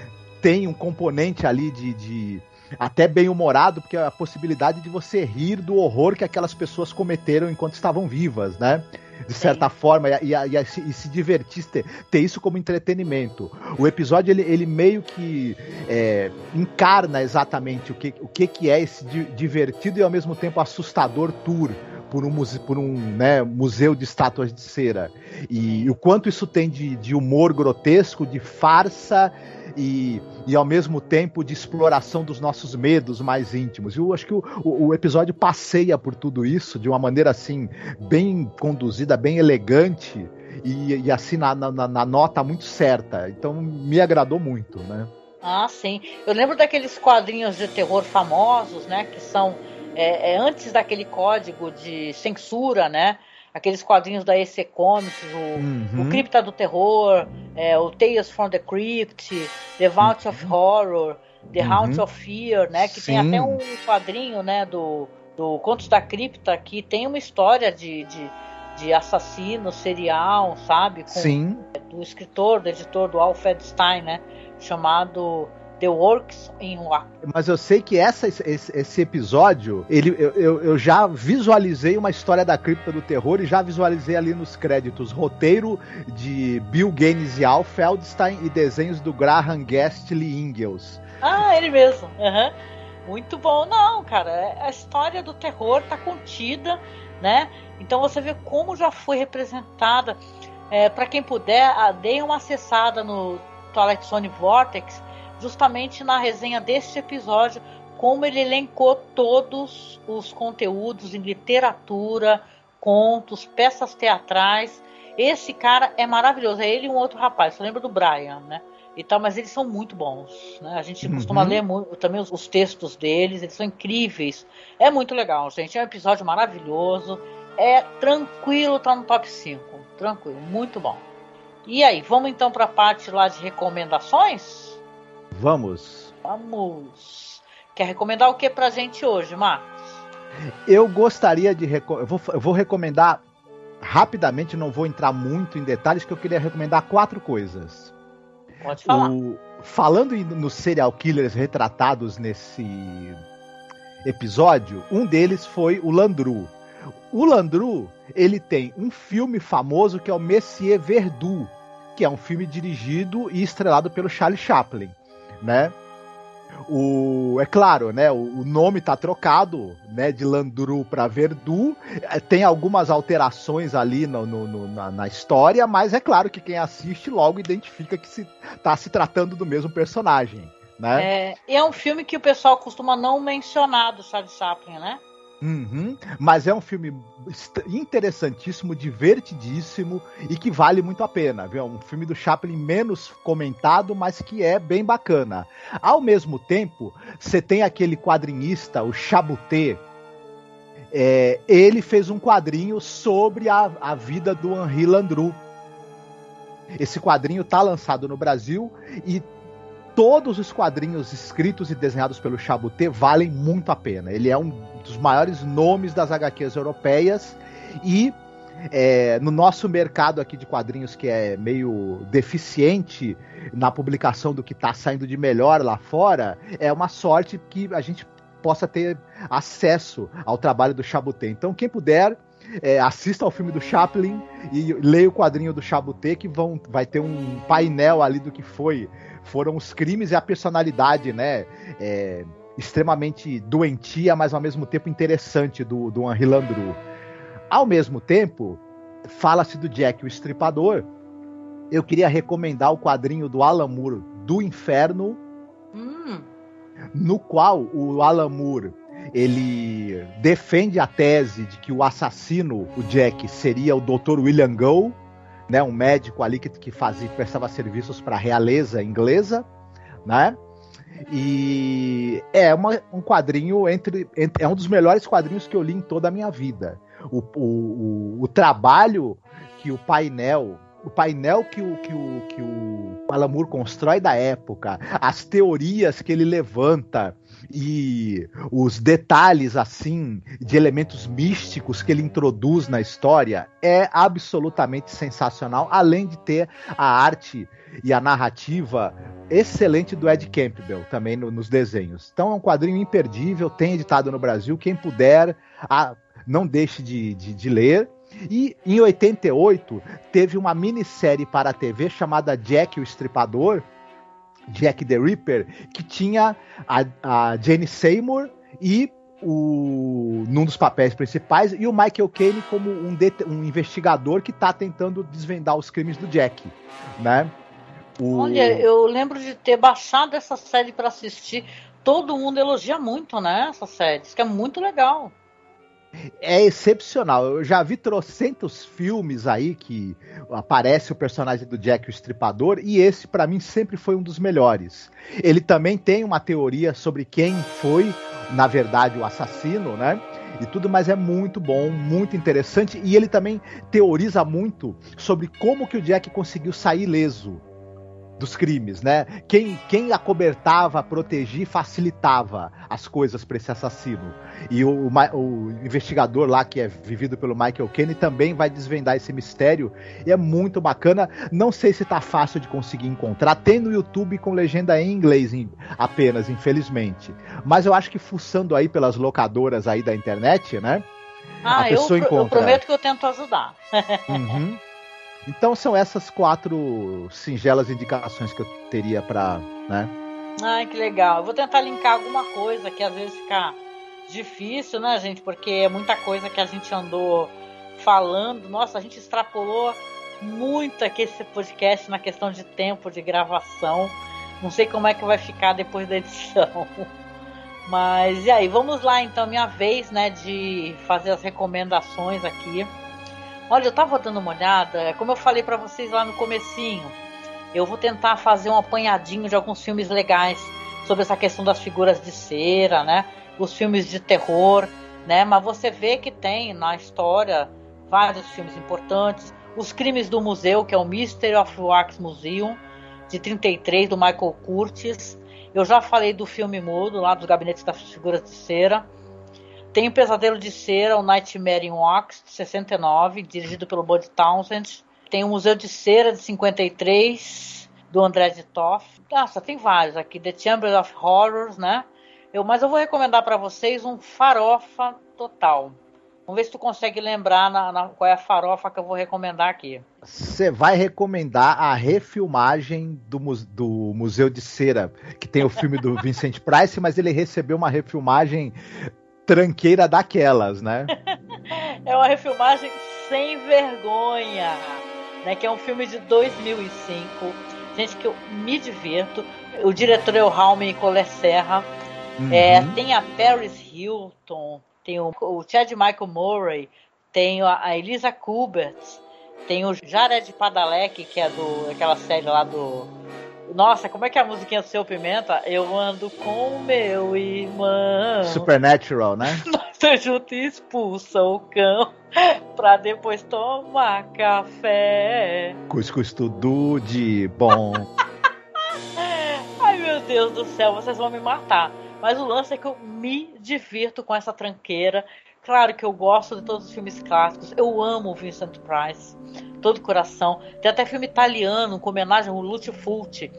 tem um componente ali de, de até bem humorado, porque é a possibilidade de você rir do horror que aquelas pessoas cometeram enquanto estavam vivas, né? De certa Sim. forma, e, e, e, e, se divertir, ter, ter, isso como entretenimento. O episódio, ele, ele meio que é, encarna exatamente o que, o que, que é esse divertido e ao mesmo tempo assustador tour por um, muse, por um né, museu de estátuas de cera. E, o quanto isso tem de, de humor grotesco, de farsa e, e ao mesmo tempo de exploração dos nossos medos mais íntimos. Eu acho que o, o, o episódio passeia por tudo isso de uma maneira assim, bem conduzida, bem elegante. E, e assim na, na, na nota muito certa. Então me agradou muito, né? Ah, sim. Eu lembro daqueles quadrinhos de terror famosos, né? Que são é, é, antes daquele código de censura, né? aqueles quadrinhos da EC Comics, o, uhum. o Cripta do Terror, é, o Tales from the Crypt, The Vault uhum. of Horror, The uhum. Of Fear, né? Que Sim. tem até um quadrinho, né, do, do Contos da Cripta que tem uma história de, de, de assassino serial, sabe? Com, Sim. Do escritor, do editor do Alfred Stein, né? Chamado The Works in War. Mas eu sei que essa, esse, esse episódio, ele, eu, eu, eu, já visualizei uma história da cripta do terror e já visualizei ali nos créditos roteiro de Bill Gaines e Al Feldstein e desenhos do Graham Guestly Ingalls. Ah, ele mesmo. Uhum. Muito bom. Não, cara, é, a história do terror tá contida, né? Então você vê como já foi representada. É, para quem puder, dê uma acessada no Twilight Zone Vortex justamente na resenha deste episódio, como ele elencou todos os conteúdos em literatura, contos, peças teatrais. Esse cara é maravilhoso. É ele e um outro rapaz. Você lembra do Brian, né? E tal, mas eles são muito bons. Né? A gente uhum. costuma ler muito, também os, os, textos deles, eles são incríveis. É muito legal, gente. É um episódio maravilhoso. É tranquilo, tá no top 5. Tranquilo, muito bom. E aí, vamos então para a parte lá de recomendações? Vamos. Vamos. Quer recomendar o que pra gente hoje, Marcos? Eu gostaria de. Eu vou, eu vou recomendar rapidamente, não vou entrar muito em detalhes, que eu queria recomendar quatro coisas. Pode falar. O, falando nos serial killers retratados nesse episódio, um deles foi o Landru. O Landru, ele tem um filme famoso que é o Messier Verdu, que é um filme dirigido e estrelado pelo Charlie Chaplin né? O, é claro, né? O, o nome tá trocado, né? De Landru para Verdu. É, tem algumas alterações ali no, no, no na, na, história, mas é claro que quem assiste logo identifica que se tá se tratando do mesmo personagem, né? É, é um filme que o pessoal costuma não mencionar do Charlie Chaplin, né? Uhum, mas é um filme interessantíssimo, divertidíssimo e que vale muito a pena. Viu? É um filme do Chaplin menos comentado, mas que é bem bacana. Ao mesmo tempo, você tem aquele quadrinista, o Chabuté. É, ele fez um quadrinho sobre a, a vida do Henri Landru. Esse quadrinho está lançado no Brasil e todos os quadrinhos escritos e desenhados pelo Chabuté valem muito a pena. Ele é um dos maiores nomes das HQs europeias e é, no nosso mercado aqui de quadrinhos, que é meio deficiente na publicação do que está saindo de melhor lá fora, é uma sorte que a gente possa ter acesso ao trabalho do Chabuté. Então, quem puder, é, assista ao filme do Chaplin e leia o quadrinho do Chabuté, que vão, vai ter um painel ali do que foi foram os crimes e a personalidade, né? É, extremamente doentia, mas ao mesmo tempo interessante do, do Henri Landru. Ao mesmo tempo, fala-se do Jack o Estripador. Eu queria recomendar o quadrinho do Alan Moore, Do Inferno, hum. no qual o Alan Moore ele defende a tese de que o assassino, o Jack, seria o Dr. William Gow, né, um médico ali que, que fazia, prestava serviços para a realeza inglesa, né? E é uma, um quadrinho entre, entre, é um dos melhores quadrinhos que eu li em toda a minha vida. O, o, o, o trabalho que o painel o painel que o, que o, que o Alamur constrói da época, as teorias que ele levanta, e os detalhes assim de elementos místicos que ele introduz na história é absolutamente sensacional, além de ter a arte e a narrativa excelente do Ed Campbell também no, nos desenhos. Então é um quadrinho imperdível, tem editado no Brasil, quem puder, a, não deixe de, de, de ler. E em 88 teve uma minissérie para a TV chamada Jack o Estripador, Jack the Ripper, que tinha a, a Jane Seymour e o, num dos papéis principais, e o Michael Caine como um, um investigador que está tentando desvendar os crimes do Jack, né? O... Olha, eu lembro de ter baixado essa série para assistir. Todo mundo elogia muito, né? Essa série, Isso que é muito legal é excepcional. Eu já vi trocentos filmes aí que aparece o personagem do Jack o Estripador e esse para mim sempre foi um dos melhores. Ele também tem uma teoria sobre quem foi, na verdade, o assassino, né? E tudo, mas é muito bom, muito interessante e ele também teoriza muito sobre como que o Jack conseguiu sair leso dos crimes, né? Quem, quem acobertava, protegia, facilitava as coisas para esse assassino. E o, o, o, investigador lá, que é vivido pelo Michael Kenny, também vai desvendar esse mistério. E é muito bacana. Não sei se tá fácil de conseguir encontrar. Tem no YouTube com legenda em inglês em, apenas, infelizmente. Mas eu acho que fuçando aí pelas locadoras aí da internet, né? Ah, a pessoa eu, encontra... eu prometo que eu tento ajudar. uhum. Então são essas quatro singelas indicações que eu teria para, né? Ai, que legal. Eu vou tentar linkar alguma coisa que às vezes fica difícil, né, gente? Porque é muita coisa que a gente andou falando. Nossa, a gente extrapolou muito aqui esse podcast na questão de tempo de gravação. Não sei como é que vai ficar depois da edição. Mas e aí, vamos lá então, minha vez, né, de fazer as recomendações aqui. Olha, eu tava dando uma olhada, é como eu falei para vocês lá no comecinho, eu vou tentar fazer um apanhadinho de alguns filmes legais sobre essa questão das figuras de cera, né? Os filmes de terror, né? Mas você vê que tem na história vários filmes importantes. Os Crimes do Museu, que é o Mystery of Wax Museum, de 33, do Michael Curtis. Eu já falei do filme mudo, lá dos Gabinetes das Figuras de Cera. Tem o Pesadelo de Cera, o Nightmare in Wax, de 69, dirigido pelo Bud Townsend. Tem o Museu de Cera, de 53, do André de Toff. Nossa, tem vários aqui. The Chamber of Horrors, né? Eu, mas eu vou recomendar para vocês um farofa total. Vamos ver se tu consegue lembrar na, na, qual é a farofa que eu vou recomendar aqui. Você vai recomendar a refilmagem do, do Museu de Cera, que tem o filme do Vincent Price, mas ele recebeu uma refilmagem tranqueira daquelas, né? é uma refilmagem sem vergonha, né? Que é um filme de 2005. Gente, que eu me divirto. O diretor é o Raume Collet Serra. Uhum. É, tem a Paris Hilton. tem o, o Chad Michael Murray, tem a, a Elisa Kubert, tem o Jared Padalecki, que é do aquela série lá do nossa, como é que é a musiquinha do Seu Pimenta? Eu ando com meu irmão. Supernatural, né? Nós junto e expulsa o cão pra depois tomar café. Cuscuz tudo de bom. Ai meu Deus do céu, vocês vão me matar. Mas o lance é que eu me divirto com essa tranqueira. Claro que eu gosto de todos os filmes clássicos. Eu amo o Vincent Price, todo coração. Tem até filme italiano com homenagem ao Lúcio Fulci.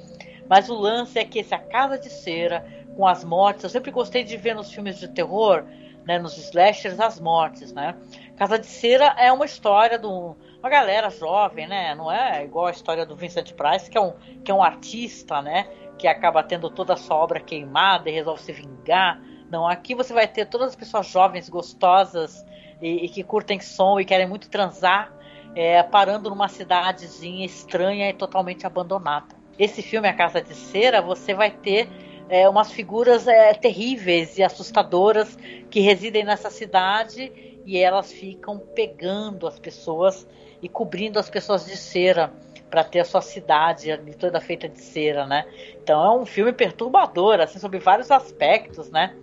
Mas o lance é que esse A Casa de Cera, com as mortes, eu sempre gostei de ver nos filmes de terror, né, nos slashers, as mortes, né? Casa de Cera é uma história de uma galera jovem, né? Não é igual a história do Vincent Price, que é um, que é um artista, né? Que acaba tendo toda a sua obra queimada e resolve se vingar. Não, aqui você vai ter todas as pessoas jovens, gostosas e, e que curtem som e querem muito transar, é, parando numa cidadezinha estranha e totalmente abandonada esse filme A Casa de Cera, você vai ter é, umas figuras é, terríveis e assustadoras que residem nessa cidade e elas ficam pegando as pessoas e cobrindo as pessoas de cera para ter a sua cidade toda feita de cera, né? Então é um filme perturbador, assim, sobre vários aspectos, né?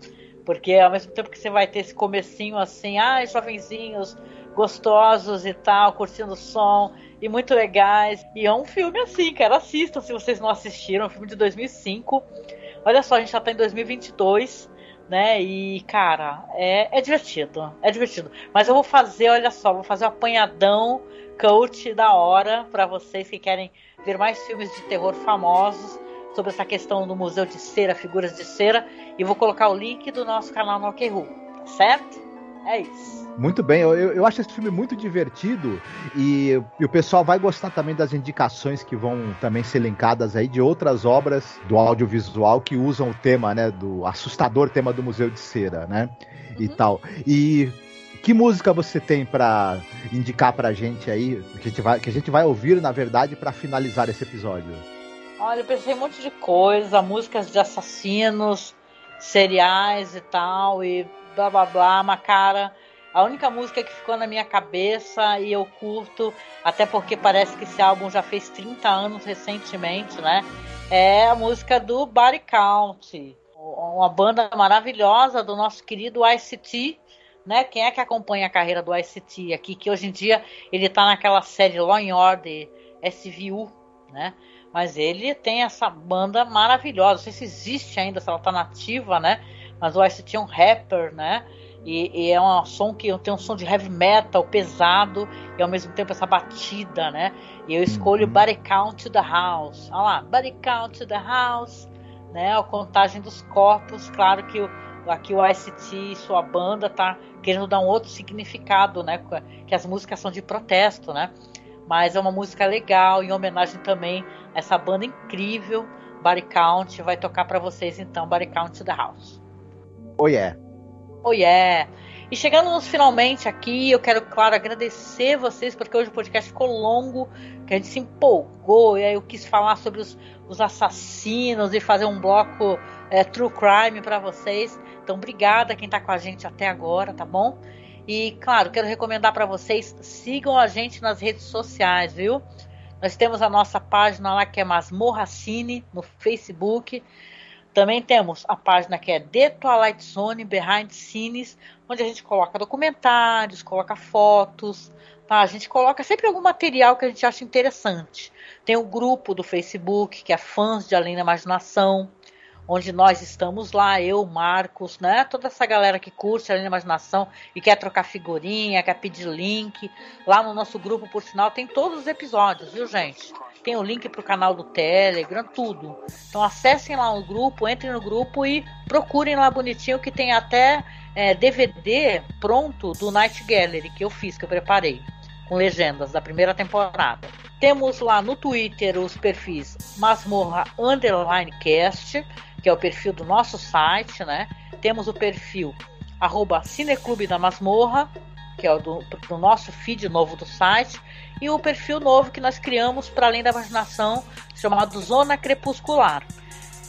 Porque ao mesmo tempo que você vai ter esse comecinho assim, ah, jovenzinhos gostosos e tal, curtindo o som, e muito legais. E é um filme assim, cara, assistam se vocês não assistiram, é um filme de 2005. Olha só, a gente já tá em 2022, né? E, cara, é, é divertido, é divertido. Mas eu vou fazer, olha só, vou fazer um apanhadão coach da hora para vocês que querem ver mais filmes de terror famosos sobre essa questão do Museu de Cera, figuras de cera, e vou colocar o link do nosso canal no OKRU, tá certo? É isso. Muito bem, eu, eu acho esse filme muito divertido e, e, o pessoal vai gostar também das indicações que vão também ser linkadas aí de outras obras do audiovisual que usam o tema, né, do assustador tema do Museu de Cera, né, uhum. e tal. E que música você tem para indicar pra gente aí, que a gente vai, que a gente vai ouvir, na verdade, para finalizar esse episódio? Olha, eu pensei um monte de coisa, músicas de assassinos, seriais e tal, e blá blá blá, mas cara a única música que ficou na minha cabeça e eu curto, até porque parece que esse álbum já fez 30 anos recentemente, né? É a música do Body Count, uma banda maravilhosa do nosso querido ICT, né? Quem é que acompanha a carreira do ICT aqui? Que hoje em dia ele tá naquela série Law and Order SVU, né? Mas ele tem essa banda maravilhosa. Não sei se existe ainda, se ela tá nativa, né? Mas o ICT é um rapper, né? E, e, é um som que tem um som de heavy metal pesado e ao mesmo tempo essa batida, né? E eu escolho uhum. Body Count to the House. Olha lá, Body Count to the House, né? A contagem dos corpos. Claro que o, aqui o ICT e sua banda tá querendo dar um outro significado, né? Que as músicas são de protesto, né? Mas é uma música legal, em homenagem também a essa banda incrível, Body Count. Vai tocar para vocês então, Body Count the House. Oh yeah. Oh yeah! E chegando nos finalmente aqui, eu quero, claro, agradecer vocês, porque hoje o podcast ficou longo, que a gente se empolgou, e aí eu quis falar sobre os, os assassinos e fazer um bloco é, True Crime para vocês. Então, obrigada quem está com a gente até agora, tá bom? E, claro, quero recomendar para vocês, sigam a gente nas redes sociais, viu? Nós temos a nossa página lá que é Masmorra Cine no Facebook. Também temos a página que é The Twilight Zone Behind Scenes, onde a gente coloca documentários, coloca fotos, tá? A gente coloca sempre algum material que a gente acha interessante. Tem o grupo do Facebook, que é Fãs de Além da Imaginação, onde nós estamos lá, eu, Marcos, né? Toda essa galera que curte da Imaginação e quer trocar figurinha, quer pedir link. Lá no nosso grupo, por sinal, tem todos os episódios, viu, gente? tem o link para o canal do Telegram, tudo. Então acessem lá o grupo, entrem no grupo e procurem lá bonitinho que tem até é, DVD pronto do Night Gallery que eu fiz, que eu preparei, com legendas da primeira temporada. Temos lá no Twitter os perfis Masmorra Underline Cast, que é o perfil do nosso site, né? Temos o perfil arroba Cineclube da Masmorra, que é o do, do nosso feed novo do site e o perfil novo que nós criamos para além da imaginação, chamado Zona Crepuscular.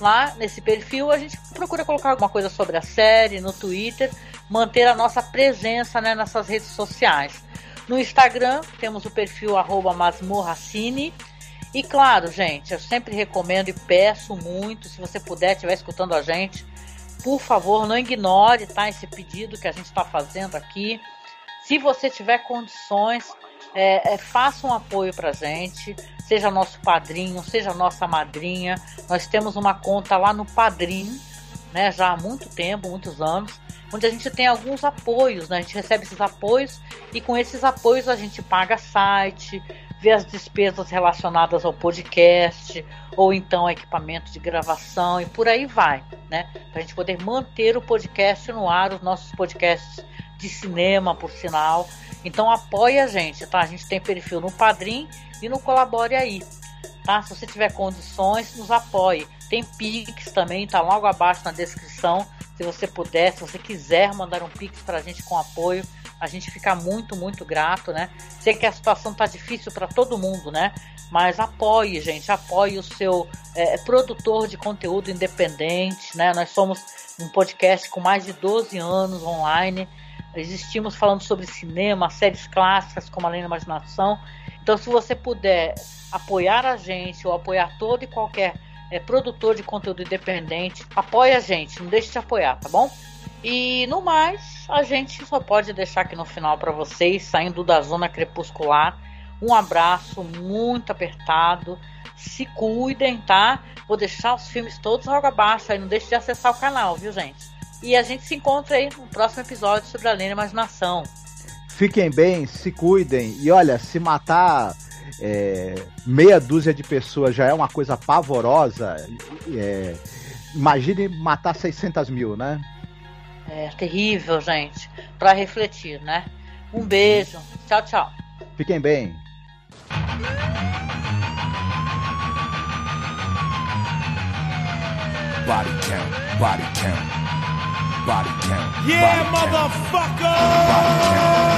Lá nesse perfil a gente procura colocar alguma coisa sobre a série no Twitter, manter a nossa presença né, nessas redes sociais. No Instagram temos o perfil masmorracine. E claro, gente, eu sempre recomendo e peço muito, se você puder, estiver escutando a gente, por favor, não ignore tá, esse pedido que a gente está fazendo aqui. Se você tiver condições, é, é, faça um apoio para gente, seja nosso padrinho, seja nossa madrinha. Nós temos uma conta lá no Padrim, né, já há muito tempo, muitos anos, onde a gente tem alguns apoios, né? A gente recebe esses apoios e com esses apoios a gente paga site, vê as despesas relacionadas ao podcast ou então equipamento de gravação e por aí vai, né? Para a gente poder manter o podcast no ar, os nossos podcasts de cinema, por sinal. Então apoie a gente, tá? A gente tem perfil no Padrim e no Colabore aí, tá? Se você tiver condições, nos apoie. Tem Pix também, tá logo abaixo na descrição. Se você puder, se você quiser mandar um Pix pra gente com apoio, a gente fica muito, muito grato, né? Sei que a situação tá difícil para todo mundo, né? Mas apoie, gente, apoie o seu é, produtor de conteúdo independente, né? Nós somos um podcast com mais de 12 anos online. Existimos falando sobre cinema, séries clássicas como Além da Imaginação. Então, se você puder apoiar a gente ou apoiar todo e qualquer é, produtor de conteúdo independente, apoie a gente, não deixe de apoiar, tá bom? E no mais, a gente só pode deixar aqui no final para vocês, saindo da zona crepuscular, um abraço muito apertado. Se cuidem, tá? Vou deixar os filmes todos logo abaixo aí, não deixe de acessar o canal, viu, gente? E a gente se encontra aí no próximo episódio sobre a Lenda Imaginação. Fiquem bem, se cuidem. E olha, se matar é, meia dúzia de pessoas já é uma coisa pavorosa, é, imagine matar 600 mil, né? É terrível, gente. Para refletir, né? Um beijo. Tchau, tchau. Fiquem bem. Body count, body count, body count. Yeah, body motherfucker! Count,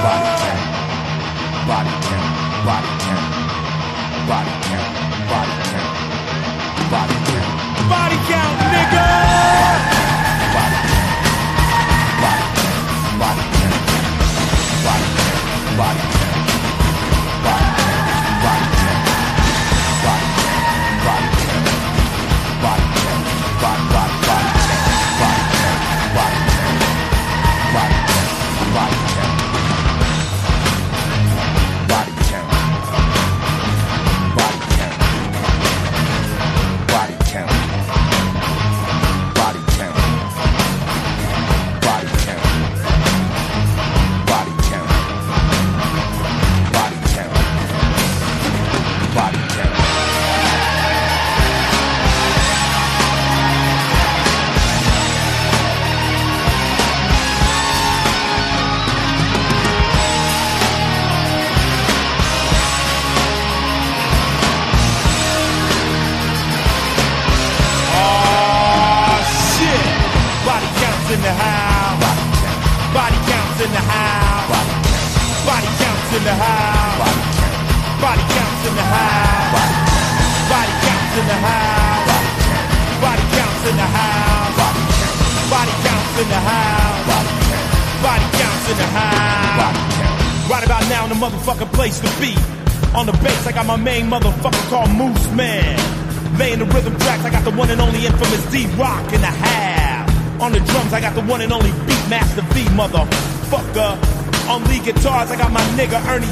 body count, body count, body count, body count, body count, body count, Body count, nigga! 那个二零